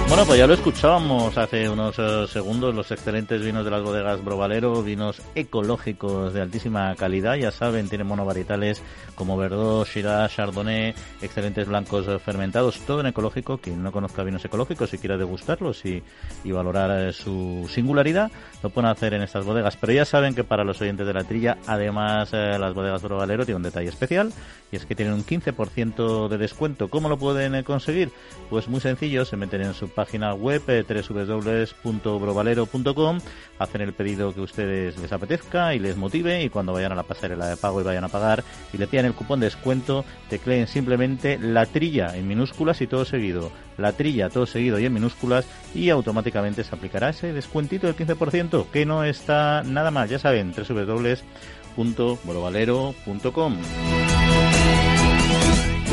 Speaker 2: Bueno, pues ya lo escuchábamos hace unos eh, segundos, los excelentes vinos de las bodegas Brovalero, vinos ecológicos de altísima calidad, ya saben, tienen monovarietales como Verdot, Shiraz, Chardonnay, excelentes blancos eh, fermentados, todo en ecológico, quien no conozca vinos ecológicos y quiera degustarlos y, y valorar eh, su singularidad, lo pueden hacer en estas bodegas, pero ya saben que para los oyentes de la trilla, además las bodegas Brovalero tienen un detalle especial, y es que tienen un 15% de descuento. ¿Cómo lo pueden conseguir? Pues muy sencillo, se meten en su página web eh, www.brovalero.com, hacen el pedido que ustedes les apetezca y les motive y cuando vayan a la pasarela de pago y vayan a pagar y le pidan el cupón de descuento, tecleen simplemente la trilla en minúsculas y todo seguido. La trilla todo seguido y en minúsculas y automáticamente se aplicará ese descuentito del 15% que no está nada mal, ya saben, www.brovalero.com.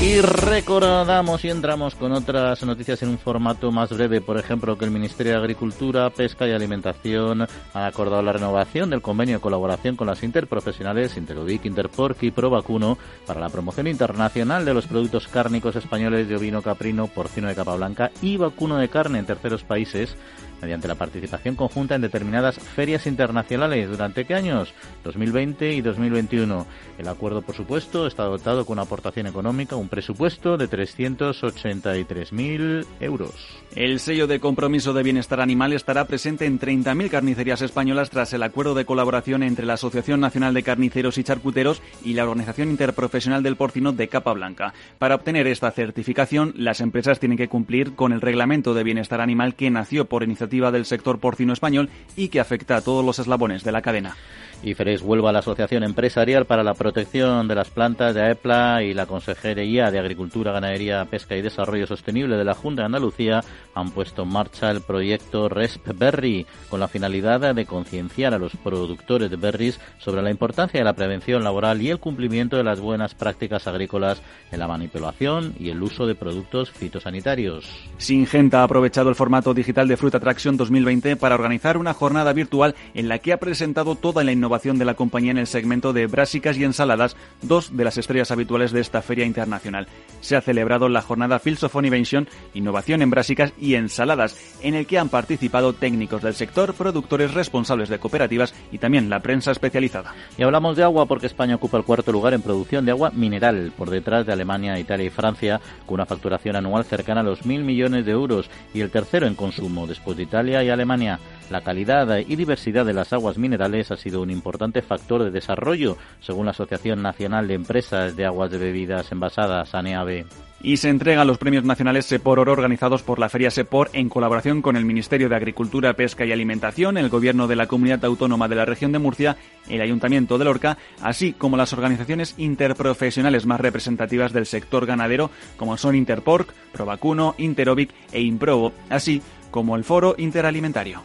Speaker 2: Y recordamos y entramos con otras noticias en un formato más breve. Por ejemplo, que el Ministerio de Agricultura, Pesca y Alimentación ha acordado la renovación del convenio de colaboración con las interprofesionales Interovic, Interporc y Provacuno para la promoción internacional de los productos cárnicos españoles de ovino caprino, porcino de capa blanca y vacuno de carne en terceros países mediante la participación conjunta en determinadas ferias internacionales. ¿Durante qué años? 2020 y 2021. El acuerdo, por supuesto, está dotado con una aportación económica, un presupuesto de 383.000 euros.
Speaker 4: El sello de compromiso de bienestar animal estará presente en 30.000 carnicerías españolas tras el acuerdo de colaboración entre la Asociación Nacional de Carniceros y Charcuteros y la Organización Interprofesional del Porcino de Capa Blanca. Para obtener esta certificación, las empresas tienen que cumplir con el reglamento de bienestar animal que nació por iniciativa del sector porcino español y que afecta a todos los eslabones de la cadena.
Speaker 2: Y Feres vuelva a la Asociación Empresarial para la Protección de las Plantas de AEPLA y la Consejería de Agricultura, Ganadería, Pesca y Desarrollo Sostenible de la Junta de Andalucía han puesto en marcha el proyecto RESP Berry con la finalidad de concienciar a los productores de berries sobre la importancia de la prevención laboral y el cumplimiento de las buenas prácticas agrícolas en la manipulación y el uso de productos fitosanitarios.
Speaker 4: Singenta ha aprovechado el formato digital de Fruit Attraction 2020 para organizar una jornada virtual en la que ha presentado toda la innovación de la compañía en el segmento de brásicas y ensaladas, dos de las estrellas habituales de esta feria internacional. Se ha celebrado la jornada Fields of Innovation, Innovación en brásicas y ensaladas, en el que han participado técnicos del sector, productores responsables de cooperativas y también la prensa especializada.
Speaker 2: Y hablamos de agua porque España ocupa el cuarto lugar en producción de agua mineral, por detrás de Alemania, Italia y Francia, con una facturación anual cercana a los mil millones de euros, y el tercero en consumo, después de Italia y Alemania. La calidad y diversidad de las aguas minerales ha sido un importante factor de desarrollo, según la Asociación Nacional de Empresas de Aguas de Bebidas Envasadas, ANEABE
Speaker 4: y se entregan los premios nacionales Sepor Oro organizados por la Feria Sepor en colaboración con el Ministerio de Agricultura, Pesca y Alimentación, el Gobierno de la Comunidad Autónoma de la Región de Murcia, el Ayuntamiento de Lorca, así como las organizaciones interprofesionales más representativas del sector ganadero, como son Interporc, Provacuno, Interovic e Improvo, así como el Foro Interalimentario.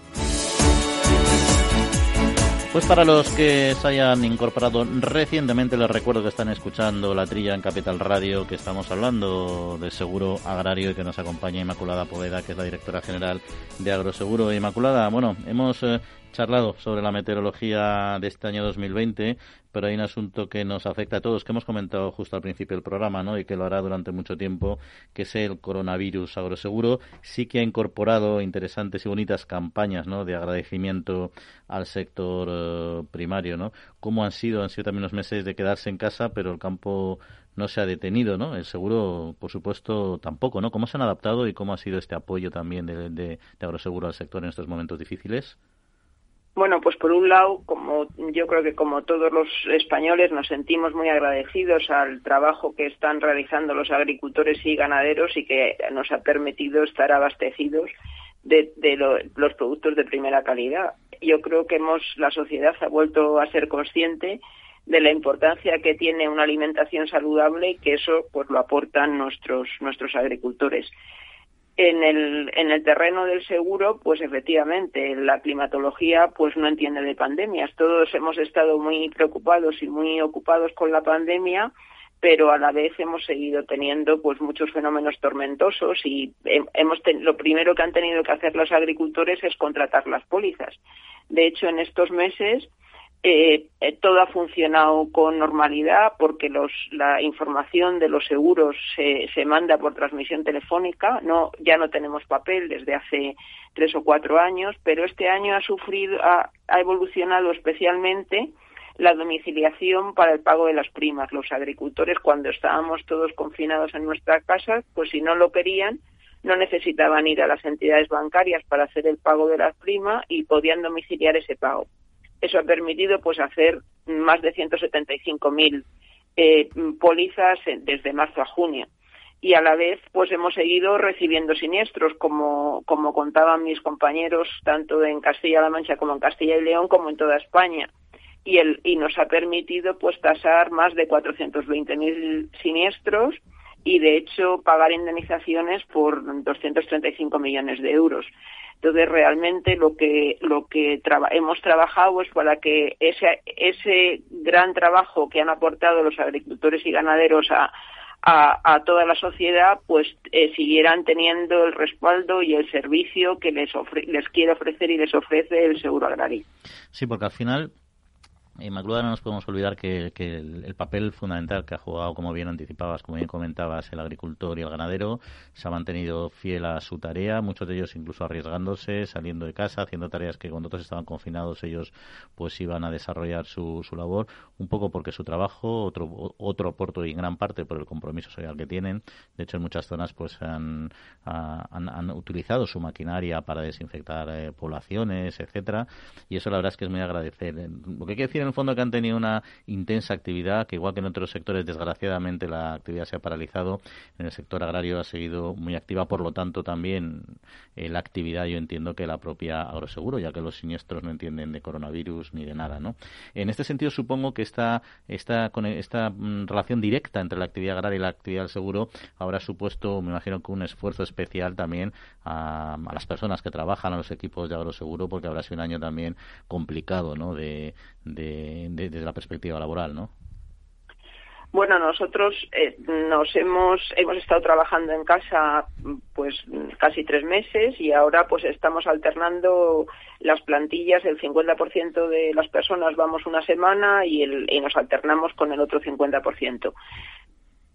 Speaker 2: Pues para los que se hayan incorporado recientemente, les recuerdo que están escuchando La Trilla en Capital Radio, que estamos hablando de seguro agrario y que nos acompaña Inmaculada Poveda, que es la directora general de Agroseguro. Inmaculada, bueno, hemos eh, charlado sobre la meteorología de este año 2020 pero hay un asunto que nos afecta a todos, que hemos comentado justo al principio del programa, ¿no? Y que lo hará durante mucho tiempo, que es el coronavirus. Agroseguro sí que ha incorporado interesantes y bonitas campañas, ¿no? De agradecimiento al sector eh, primario, ¿no? ¿Cómo han sido? Han sido también unos meses de quedarse en casa, pero el campo no se ha detenido, ¿no? El seguro, por supuesto, tampoco, ¿no? ¿Cómo se han adaptado y cómo ha sido este apoyo también de, de Agroseguro al sector en estos momentos difíciles?
Speaker 3: Bueno, pues por un lado, como yo creo que como todos los españoles nos sentimos muy agradecidos al trabajo que están realizando los agricultores y ganaderos y que nos ha permitido estar abastecidos de, los productos de primera calidad. Yo creo que hemos la sociedad ha vuelto a ser consciente de la importancia que tiene una alimentación saludable y que eso pues lo aportan nuestros nuestros agricultores. En el, en el terreno del seguro, pues efectivamente, la climatología pues no entiende de pandemias. Todos hemos estado muy preocupados y muy ocupados con la pandemia, pero a la vez hemos seguido teniendo pues muchos fenómenos tormentosos y hemos lo primero que han tenido que hacer los agricultores es contratar las pólizas. De hecho, en estos meses eh, eh, todo ha funcionado con normalidad porque los, la información de los seguros se, se, manda por transmisión telefónica. No, ya no tenemos papel desde hace tres o cuatro años, pero este año ha sufrido, ha, ha evolucionado especialmente la domiciliación para el pago de las primas. Los agricultores, cuando estábamos todos confinados en nuestras casas, pues si no lo querían, no necesitaban ir a las entidades bancarias para hacer el pago de las primas y podían domiciliar ese pago. Eso ha permitido pues hacer más de 175.000 eh, pólizas desde marzo a junio. Y a la vez, pues hemos seguido recibiendo siniestros, como, como contaban mis compañeros, tanto en Castilla-La Mancha como en Castilla y León, como en toda España. Y, el, y nos ha permitido pues tasar más de 420.000 siniestros y, de hecho, pagar indemnizaciones por 235 millones de euros. Entonces, realmente lo que, lo que hemos trabajado es para que ese, ese gran trabajo que han aportado los agricultores y ganaderos a, a, toda la sociedad, pues eh, siguieran teniendo el respaldo y el servicio que les, les quiere ofrecer y les ofrece el seguro agrario.
Speaker 2: Sí, porque al final en Macluda no nos podemos olvidar que, el, papel fundamental que ha jugado, como bien anticipabas, como bien comentabas, el agricultor y el ganadero, se ha mantenido fiel a su tarea, muchos de ellos incluso arriesgándose, saliendo de casa, haciendo tareas que cuando otros estaban confinados ellos pues iban a desarrollar su, su labor, un poco porque su trabajo, otro, otro aporto y en gran parte por el compromiso social que tienen. De hecho, en muchas zonas pues han, han, utilizado su maquinaria para desinfectar eh, poblaciones, etcétera, y eso la verdad es que es muy agradecer. Lo que hay que decir en el fondo que han tenido una intensa actividad, que igual que en otros sectores, desgraciadamente, la actividad se ha paralizado. En el sector agrario ha seguido muy activa, por lo tanto, también eh, la actividad, yo entiendo que la propia agroseguro, ya que los siniestros no entienden de coronavirus ni de nada, ¿no? En este sentido, supongo que esta, esta, esta mm, relación directa entre la actividad agraria y la actividad del seguro habrá supuesto, me imagino que un esfuerzo especial también a, a las personas que trabajan, a los equipos de agroseguro, porque habrá sido un año también complicado, ¿no? de, desde la perspectiva laboral, ¿no?
Speaker 3: Bueno, nosotros eh, nos hemos hemos estado trabajando en casa pues casi tres meses y ahora pues estamos alternando las plantillas. El 50% de las personas vamos una semana y, el, y nos alternamos con el otro 50%.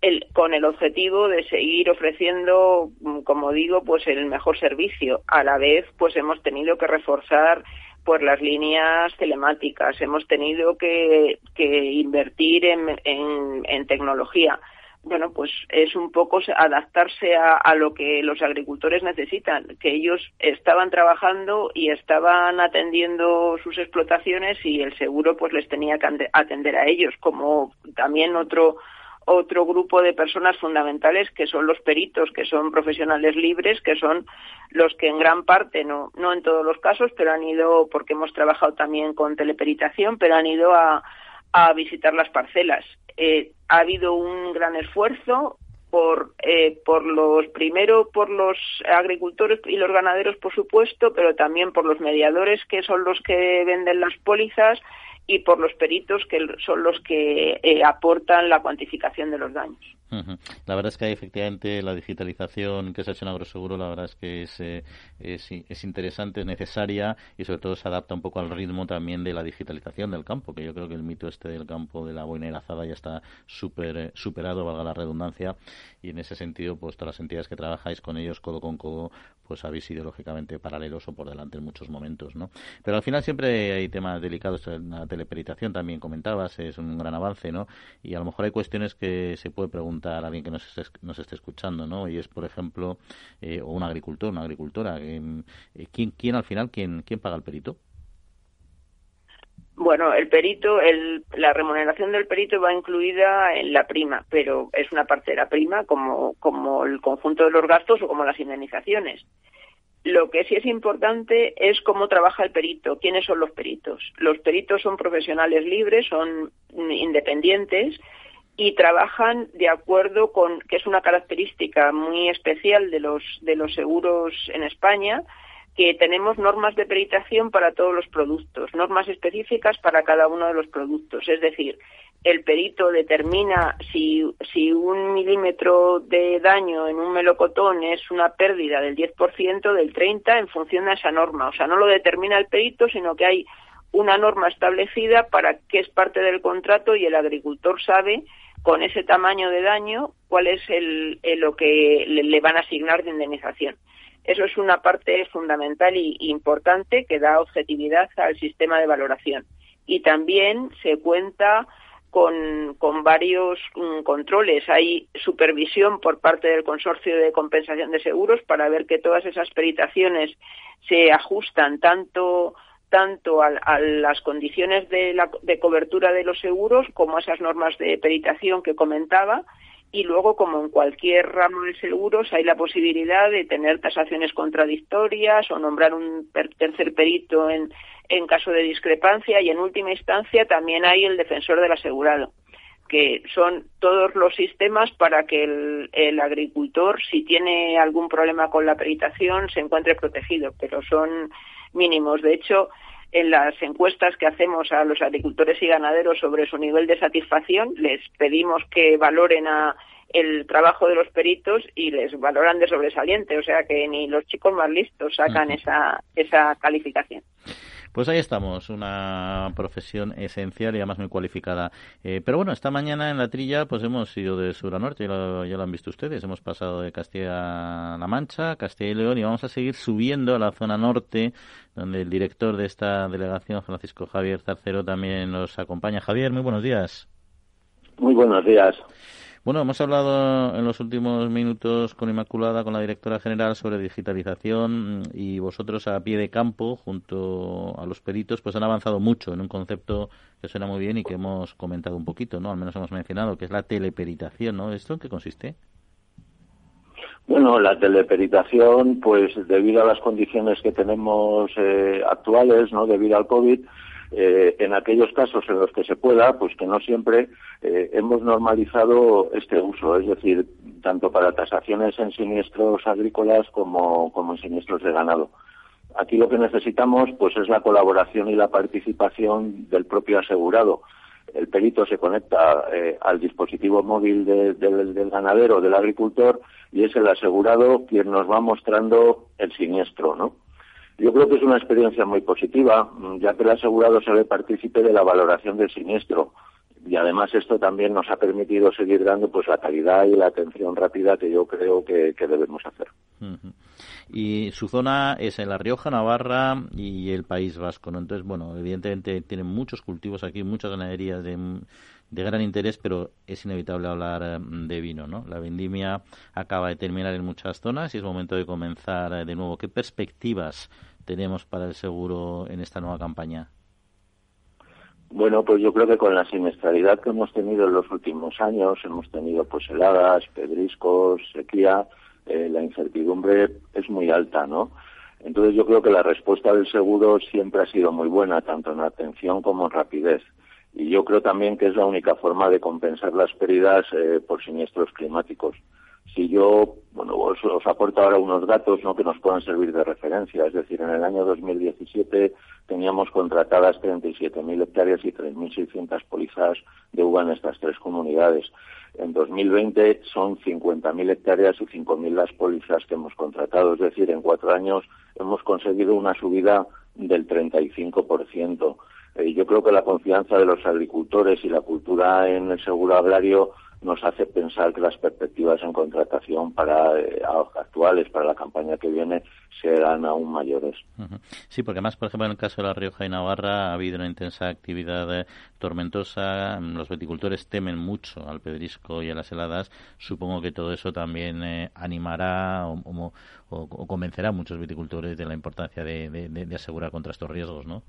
Speaker 3: El, con el objetivo de seguir ofreciendo, como digo, pues el mejor servicio. A la vez, pues hemos tenido que reforzar por las líneas telemáticas. Hemos tenido que, invertir en, en, tecnología. Bueno, pues es un poco adaptarse a, lo que los agricultores necesitan, que ellos estaban trabajando y estaban atendiendo sus explotaciones y el seguro pues les tenía que atender a ellos, como también otro otro grupo de personas fundamentales que son los peritos, que son profesionales libres, que son los que en gran parte, no, no en todos los casos, pero han ido, porque hemos trabajado también con teleperitación, pero han ido a, a visitar las parcelas. Eh, ha habido un gran esfuerzo, por, eh, por los, primero por los agricultores y los ganaderos, por supuesto, pero también por los mediadores que son los que venden las pólizas y por los peritos que son los que eh, aportan la cuantificación de los daños.
Speaker 2: La verdad es que efectivamente la digitalización que se ha hecho en Agroseguro, la verdad es que eh, es, es, interesante, es necesaria y sobre todo se adapta un poco al ritmo también de la digitalización del campo, que yo creo que el mito este del campo de la buena azada ya está super, eh, superado, valga la redundancia, y en ese sentido, pues todas las entidades que trabajáis con ellos codo con codo, pues habéis sido lógicamente paralelos o por delante en muchos momentos, ¿no? Pero al final siempre hay temas delicados, la teleperitación también comentabas, es un gran avance, ¿no? Y a lo mejor hay cuestiones que se puede preguntar a alguien que nos esté, nos escuchando, ¿no? Y es, por ejemplo, eh, o un agricultor, una agricultora. ¿quién, ¿Quién al final, quién, quién paga el perito?
Speaker 3: Bueno, el perito, el, la remuneración del perito va incluida en la prima, pero es una parte de la prima como, como el conjunto de los gastos o como las indemnizaciones. Lo que sí es importante es cómo trabaja el perito, quiénes son los peritos. Los peritos son profesionales libres, son independientes y trabajan de acuerdo con que es una característica muy especial de los de los seguros en España que tenemos normas de peritación para todos los productos, normas específicas para cada uno de los productos, es decir, el perito determina si, si un milímetro de daño en un melocotón es una pérdida del 10%, del 30% en función de esa norma. O sea, no lo determina el perito, sino que hay una norma establecida para que es parte del contrato y el agricultor sabe con ese tamaño de daño cuál es el, lo que le, van a asignar de indemnización. Eso es una parte fundamental e importante que da objetividad al sistema de valoración. Y también se cuenta con, con varios mm, controles. Hay supervisión por parte del Consorcio de Compensación de Seguros para ver que todas esas peritaciones se ajustan tanto tanto a, las condiciones de, la, de cobertura de los seguros como a esas normas de peritación que comentaba y luego, como en cualquier ramo de seguros, hay la posibilidad de tener tasaciones contradictorias o nombrar un tercer perito en, en caso de discrepancia y, en última instancia, también hay el defensor del asegurado, que son todos los sistemas para que el, el agricultor, si tiene algún problema con la peritación, se encuentre protegido, pero son mínimos. De hecho, en las encuestas que hacemos a los agricultores y ganaderos sobre su nivel de satisfacción, les pedimos que valoren a el trabajo de los peritos y les valoran de sobresaliente, o sea que ni los chicos más listos sacan esa, esa calificación.
Speaker 2: Pues ahí estamos, una profesión esencial y además muy cualificada. Eh, pero bueno, esta mañana en la trilla pues hemos ido de sur a norte, ya lo, ya lo han visto ustedes. Hemos pasado de Castilla-La Mancha, Castilla y León y vamos a seguir subiendo a la zona norte, donde el director de esta delegación, Francisco Javier Zarcero, también nos acompaña. Javier, muy buenos días.
Speaker 9: Muy buenos días.
Speaker 2: Bueno, hemos hablado en los últimos minutos con Inmaculada, con la directora general, sobre digitalización y vosotros a pie de campo, junto a los peritos, pues han avanzado mucho en un concepto que suena muy bien y que hemos comentado un poquito, ¿no? Al menos hemos mencionado, que es la teleperitación, ¿no? ¿Esto en qué consiste?
Speaker 9: Bueno, la teleperitación, pues debido a las condiciones que tenemos eh, actuales, ¿no? Debido al COVID, eh, en aquellos casos en los que se pueda, pues que no siempre eh, hemos normalizado este uso, es decir, tanto para tasaciones en siniestros agrícolas como, como en siniestros de ganado. Aquí lo que necesitamos pues es la colaboración y la participación del propio asegurado. El perito se conecta eh, al dispositivo móvil del ganadero, del agricultor, y es el asegurado quien nos va mostrando el siniestro, ¿no? Yo creo que es una experiencia muy positiva, ya que el asegurado se ve partícipe de la valoración del siniestro. Y además esto también nos ha permitido seguir dando pues la calidad y la atención rápida que yo creo que, debemos hacer.
Speaker 2: Y su zona es en La Rioja, Navarra y el País Vasco, ¿no? Entonces, bueno, evidentemente tienen muchos cultivos aquí, muchas ganaderías de, de gran interés, pero es inevitable hablar eh, de vino, ¿no? La vendimia acaba de terminar en muchas zonas y es momento de comenzar eh, de nuevo. ¿Qué perspectivas tenemos para el seguro en esta nueva campaña?
Speaker 9: Bueno, pues yo creo que con la siniestralidad que hemos tenido en los últimos años, hemos tenido pues heladas, pedriscos, sequía, eh, la incertidumbre es muy alta, ¿no? Entonces yo creo que la respuesta del seguro siempre ha sido muy buena, tanto en atención como en rapidez. Y yo creo también que es la única forma de compensar las pérdidas eh, por siniestros climáticos. Si yo, bueno, os, aporto ahora unos datos ¿no? que nos puedan servir de referencia. Es decir, en el año 2017 teníamos contratadas 37.000 hectáreas y 3.600 pólizas de uva en estas tres comunidades. En 2020 son 50.000 hectáreas y 5.000 las pólizas que hemos contratado. Es decir, en cuatro años hemos conseguido una subida del 35%. Eh, yo creo que la confianza de los agricultores y la cultura en el seguro agrario nos hace pensar que las perspectivas en contratación para eh, actuales para la campaña que viene serán aún mayores.
Speaker 2: Sí, porque además, por ejemplo, en el caso de La Rioja y Navarra ha habido una intensa actividad eh, tormentosa. Los viticultores temen mucho al pedrisco y a las heladas. Supongo que todo eso también eh, animará o, convencerá a muchos viticultores de la importancia de asegurar contra estos riesgos, ¿no?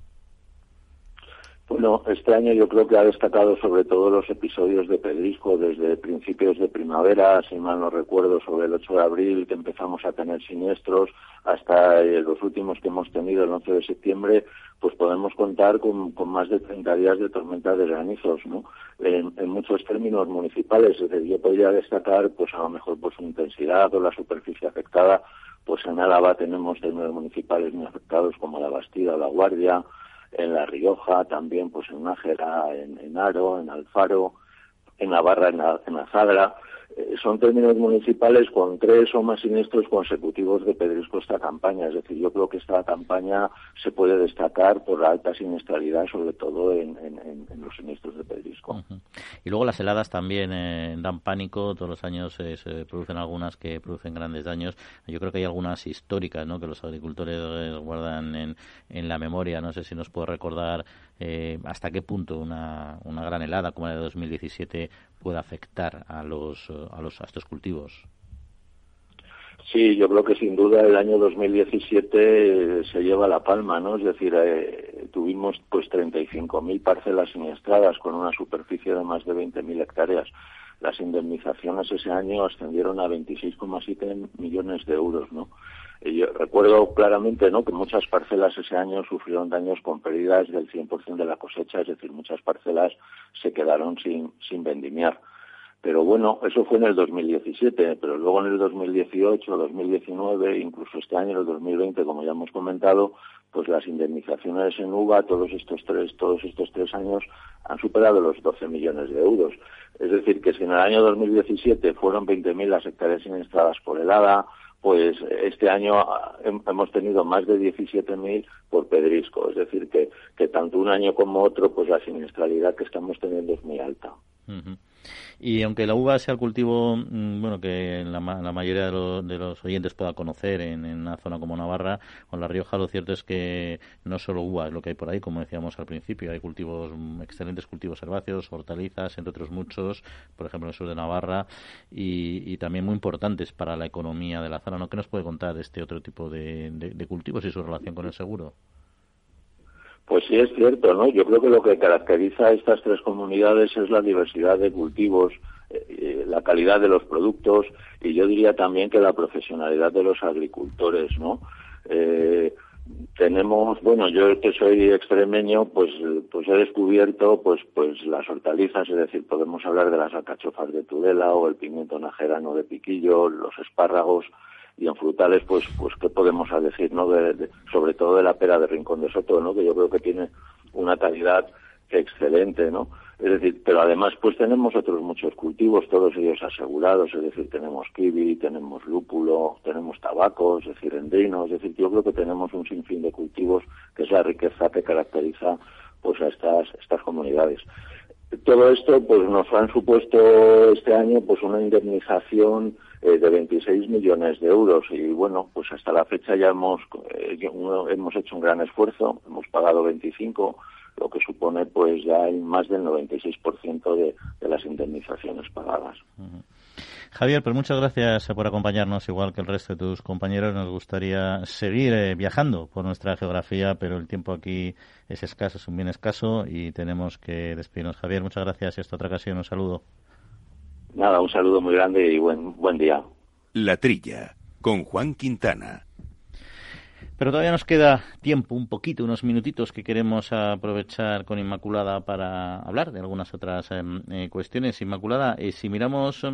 Speaker 9: Bueno, este año yo creo que ha destacado sobre todo los episodios de pedrisco desde principios de primavera, si mal no recuerdo, sobre el 8 de abril que empezamos a tener siniestros, hasta eh, los últimos que hemos tenido el 11 de septiembre, pues podemos contar con, más de 30 días de tormentas de granizos, ¿no? En, muchos términos municipales, es decir, yo podría destacar, pues a lo mejor, pues su intensidad o la superficie afectada, pues en Álava tenemos términos municipales muy afectados como la Bastida o la Guardia, en La Rioja, también pues en Nájera, en, en Aro, en Alfaro, en Navarra, en, en Azadra. Eh, son términos municipales con tres o más siniestros consecutivos de pedrisco esta campaña. Es decir, yo creo que esta campaña se puede destacar por la alta siniestralidad, sobre todo en, los siniestros de pedrisco.
Speaker 2: Y luego las heladas también eh, dan pánico. Todos los años eh, se producen algunas que producen grandes daños. Yo creo que hay algunas históricas ¿no? que los agricultores guardan en, en la memoria. No sé si nos puede recordar eh, hasta qué punto una, una gran helada como la de 2017 puede afectar a los a los a estos cultivos.
Speaker 9: Sí, yo creo que sin duda el año 2017 se lleva la palma, ¿no? Es decir, eh, tuvimos pues 35.000 parcelas siniestradas con una superficie de más de 20.000 hectáreas. Las indemnizaciones ese año ascendieron a 26,7 millones de euros, ¿no? Yo recuerdo claramente que muchas parcelas ese año sufrieron daños con pérdidas del 100% de la cosecha, es decir, muchas parcelas se quedaron sin, sin vendimiar. Pero bueno, eso fue en el 2017, pero luego en el 2018, 2019, incluso este año, el 2020, como ya hemos comentado, pues las indemnizaciones en uva todos estos tres, todos estos tres años han superado los 12 millones de euros. Es decir, que si en el año 2017 fueron 20.000 las hectáreas siniestradas por helada, pues este año hemos tenido más de 17.000 por pedrisco, es decir, que, que tanto un año como otro, pues la siniestralidad que estamos teniendo es muy alta.
Speaker 2: Y aunque la uva sea el cultivo, mm, bueno, que la, la mayoría de, los oyentes pueda conocer en, una zona como Navarra o La Rioja, lo cierto es que no solo uva es lo que hay por ahí, como decíamos al principio, hay cultivos, mm, excelentes cultivos herbáceos, hortalizas, entre otros muchos, por ejemplo en el sur de Navarra, y, también muy importantes para la economía de la zona. ¿no? ¿Qué nos puede contar este otro tipo de cultivos y su relación con el seguro?
Speaker 9: Pues sí, es cierto, ¿no? Yo creo que lo que caracteriza a estas tres comunidades es la diversidad de cultivos, eh, la calidad de los productos y yo diría también que la profesionalidad de los agricultores, ¿no? Eh, tenemos, bueno, yo que soy extremeño, pues, pues he descubierto, pues, pues las hortalizas, es decir, podemos hablar de las alcachofas de Tudela o el pimiento najerano de Piquillo, los espárragos, y en frutales pues pues qué podemos decir no sobre todo de la pera de Rincón de Soto no que yo creo que tiene una calidad excelente no es decir pero además pues tenemos otros muchos cultivos todos ellos asegurados es decir tenemos kiwi tenemos lúpulo tenemos tabaco es decir endrino es decir yo creo que tenemos un sinfín de cultivos que es la riqueza que caracteriza pues a estas estas comunidades. Todo esto pues nos han supuesto este año pues una indemnización eh, de 26 millones de euros y bueno pues hasta la fecha ya hemos eh, hemos hecho un gran esfuerzo hemos pagado 25 lo que supone pues ya hay más del 96% de, de las indemnizaciones pagadas.
Speaker 2: Javier, pues muchas gracias por acompañarnos, igual que el resto de tus compañeros. Nos gustaría seguir eh, viajando por nuestra geografía, pero el tiempo aquí es escaso, es un bien escaso y tenemos que despedirnos. Javier, muchas gracias y esta otra ocasión un saludo.
Speaker 9: Nada, un saludo muy grande y buen, buen día.
Speaker 1: La Trilla, con Juan Quintana.
Speaker 2: Pero todavía nos queda tiempo, un poquito, unos minutitos que queremos aprovechar con Inmaculada para hablar de algunas otras em, eh, cuestiones. Inmaculada, eh, si miramos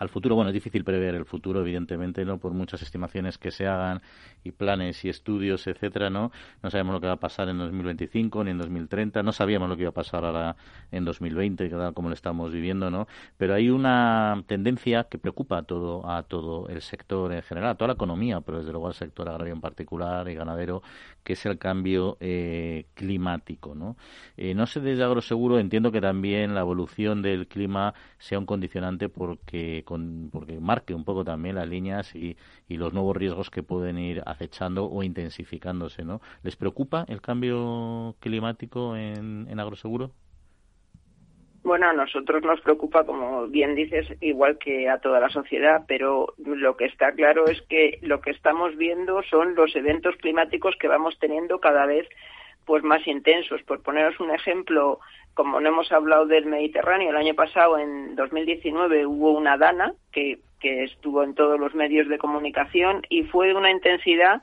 Speaker 2: al futuro. Bueno, es difícil prever el futuro, evidentemente, no por muchas estimaciones que se hagan y planes y estudios, etcétera, ¿no? No sabemos lo que va a pasar en 2025 ni en 2030, no sabíamos lo que iba a pasar ahora en 2020, como lo estamos viviendo, ¿no? Pero hay una tendencia que preocupa a todo a todo el sector en general, a toda la economía, pero desde luego al sector agrario en particular y ganadero, que es el cambio eh, climático, ¿no? Eh, no sé desde Agroseguro entiendo que también la evolución del clima sea un condicionante porque con, porque marque un poco también las líneas y, y los nuevos riesgos que pueden ir acechando o intensificándose, ¿no? ¿Les preocupa el cambio climático en, en agroseguro?
Speaker 3: Bueno, a nosotros nos preocupa, como bien dices, igual que a toda la sociedad, pero lo que está claro es que lo que estamos viendo son los eventos climáticos que vamos teniendo cada vez pues más intensos. Por poneros un ejemplo, como no hemos hablado del Mediterráneo, el año pasado, en 2019, hubo una dana que, que estuvo en todos los medios de comunicación y fue de una intensidad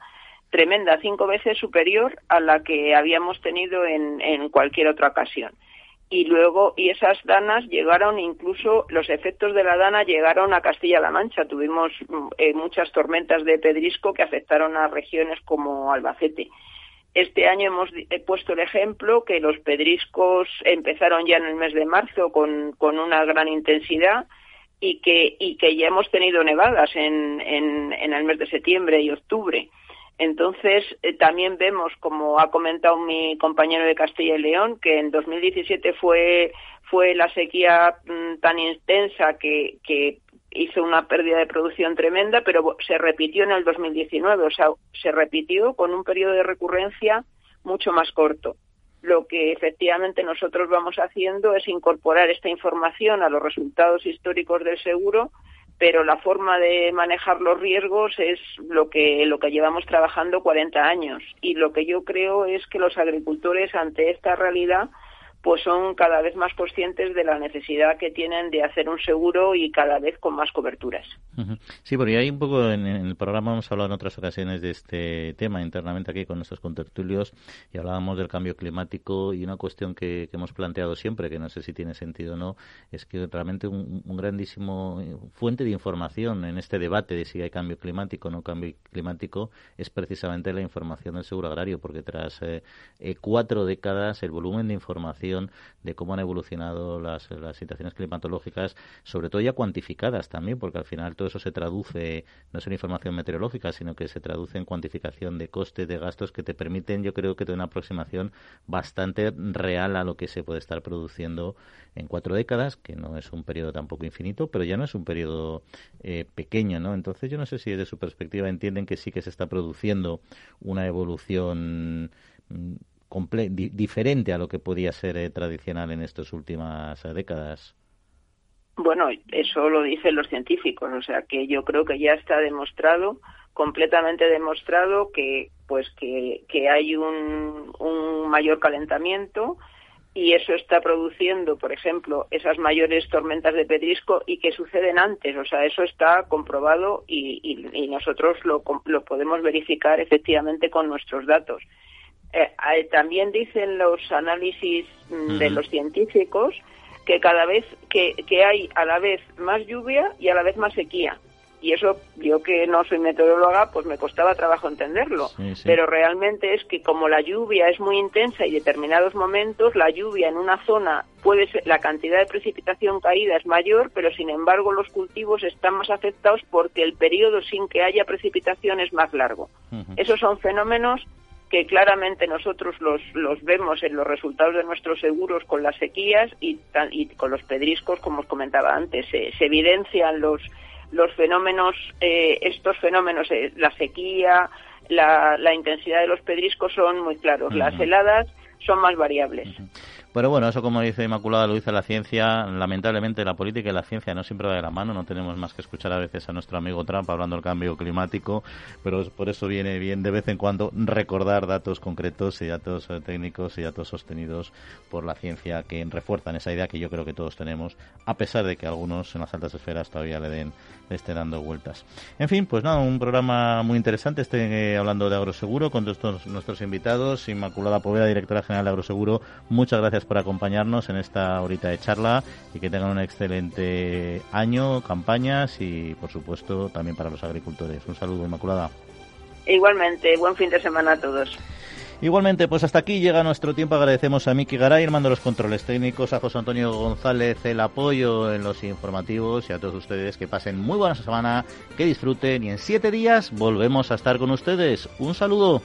Speaker 3: tremenda, cinco veces superior a la que habíamos tenido en, cualquier otra ocasión. Y luego, y esas danas llegaron, incluso los efectos de la dana llegaron a Castilla-La Mancha. Tuvimos eh, muchas tormentas de pedrisco que afectaron a regiones como Albacete. Este año hemos puesto el ejemplo que los pedriscos empezaron ya en el mes de marzo con, una gran intensidad y que, ya hemos tenido nevadas en, el mes de septiembre y octubre. Entonces, eh, también vemos, como ha comentado mi compañero de Castilla y León, que en 2017 fue, fue la sequía mm, tan intensa que hizo una pérdida de producción tremenda, pero se repitió en el 2019, o sea, se repitió con un periodo de recurrencia mucho más corto. Lo que efectivamente nosotros vamos haciendo es incorporar esta información a los resultados históricos del seguro pero la forma de manejar los riesgos es lo que lo que llevamos trabajando 40 años y lo que yo creo es que los agricultores ante esta realidad pues son cada vez más conscientes de la necesidad que tienen de hacer un seguro y cada vez con más coberturas.
Speaker 2: Sí, porque hay un poco en, el programa hemos hablado en otras ocasiones de este tema internamente aquí con nuestros contertulios y hablábamos del cambio climático y una cuestión que, hemos planteado siempre, que no sé si tiene sentido o no, es que realmente un, grandísimo eh, fuente de información en este debate de si hay cambio climático o no cambio climático es precisamente la información del seguro agrario, porque tras eh, eh, cuatro décadas el volumen de información de cómo han evolucionado las, situaciones climatológicas, sobre todo ya cuantificadas también, porque al final todo eso se traduce, no es una información meteorológica, sino que se traduce en cuantificación de costes, de gastos que te permiten, yo creo que tener una aproximación bastante real a lo que se puede estar produciendo en cuatro décadas, que no es un periodo tampoco infinito, pero ya no es un periodo eh, pequeño, ¿no? Entonces yo no sé si desde su perspectiva entienden que sí que se está produciendo una evolución diferente a lo que podía ser eh, tradicional en estas últimas eh, décadas.
Speaker 3: Bueno, eso lo dicen los científicos, o sea que yo creo que ya está demostrado, completamente demostrado que pues que, que hay un, un mayor calentamiento y eso está produciendo, por ejemplo, esas mayores tormentas de pedrisco y que suceden antes. O sea, eso está comprobado y, y, y nosotros lo, lo, podemos verificar efectivamente con nuestros datos. Eh, eh, también dicen los análisis mm, de los científicos que cada vez que, que, hay a la vez más lluvia y a la vez más sequía. Y eso, yo que no soy meteoróloga, pues me costaba trabajo entenderlo. Pero realmente es que como la lluvia es muy intensa y determinados momentos, la lluvia en una zona puede ser, la cantidad de precipitación caída es mayor, pero sin embargo los cultivos están más afectados porque el periodo sin que haya precipitación es más largo. Esos son fenómenos que claramente nosotros los, los vemos en los resultados de nuestros seguros con las sequías y, y con los pedriscos, como os comentaba antes. Se, evidencian los, los fenómenos, eh, estos fenómenos, eh, la sequía, la, la, intensidad de los pedriscos son muy claros. Las heladas son más variables.
Speaker 2: Pero bueno, eso como dice Inmaculada lo dice la ciencia, lamentablemente la política y la ciencia no siempre va de la mano, no tenemos más que escuchar a veces a nuestro amigo Trump hablando del cambio climático, pero por eso viene bien de vez en cuando recordar datos concretos y datos eh, técnicos y datos sostenidos por la ciencia que refuerzan esa idea que yo creo que todos tenemos, a pesar de que algunos en las altas esferas todavía le den esté dando vueltas. En fin, pues nada, un programa muy interesante, estoy eh, hablando de Agroseguro con todos nuestros invitados, Inmaculada Poveda, directora general de Agroseguro, muchas gracias por acompañarnos en esta horita de charla y que tengan un excelente año, campañas y, por supuesto, también para los agricultores. Un saludo, Inmaculada.
Speaker 3: Igualmente, buen fin de semana a todos.
Speaker 2: Igualmente, pues hasta aquí llega nuestro tiempo. Agradecemos a Miki Garay, hermano los controles técnicos, a José Antonio González el apoyo en los informativos y a todos ustedes que pasen muy buena semana, que disfruten y en siete días volvemos a estar con ustedes. Un saludo.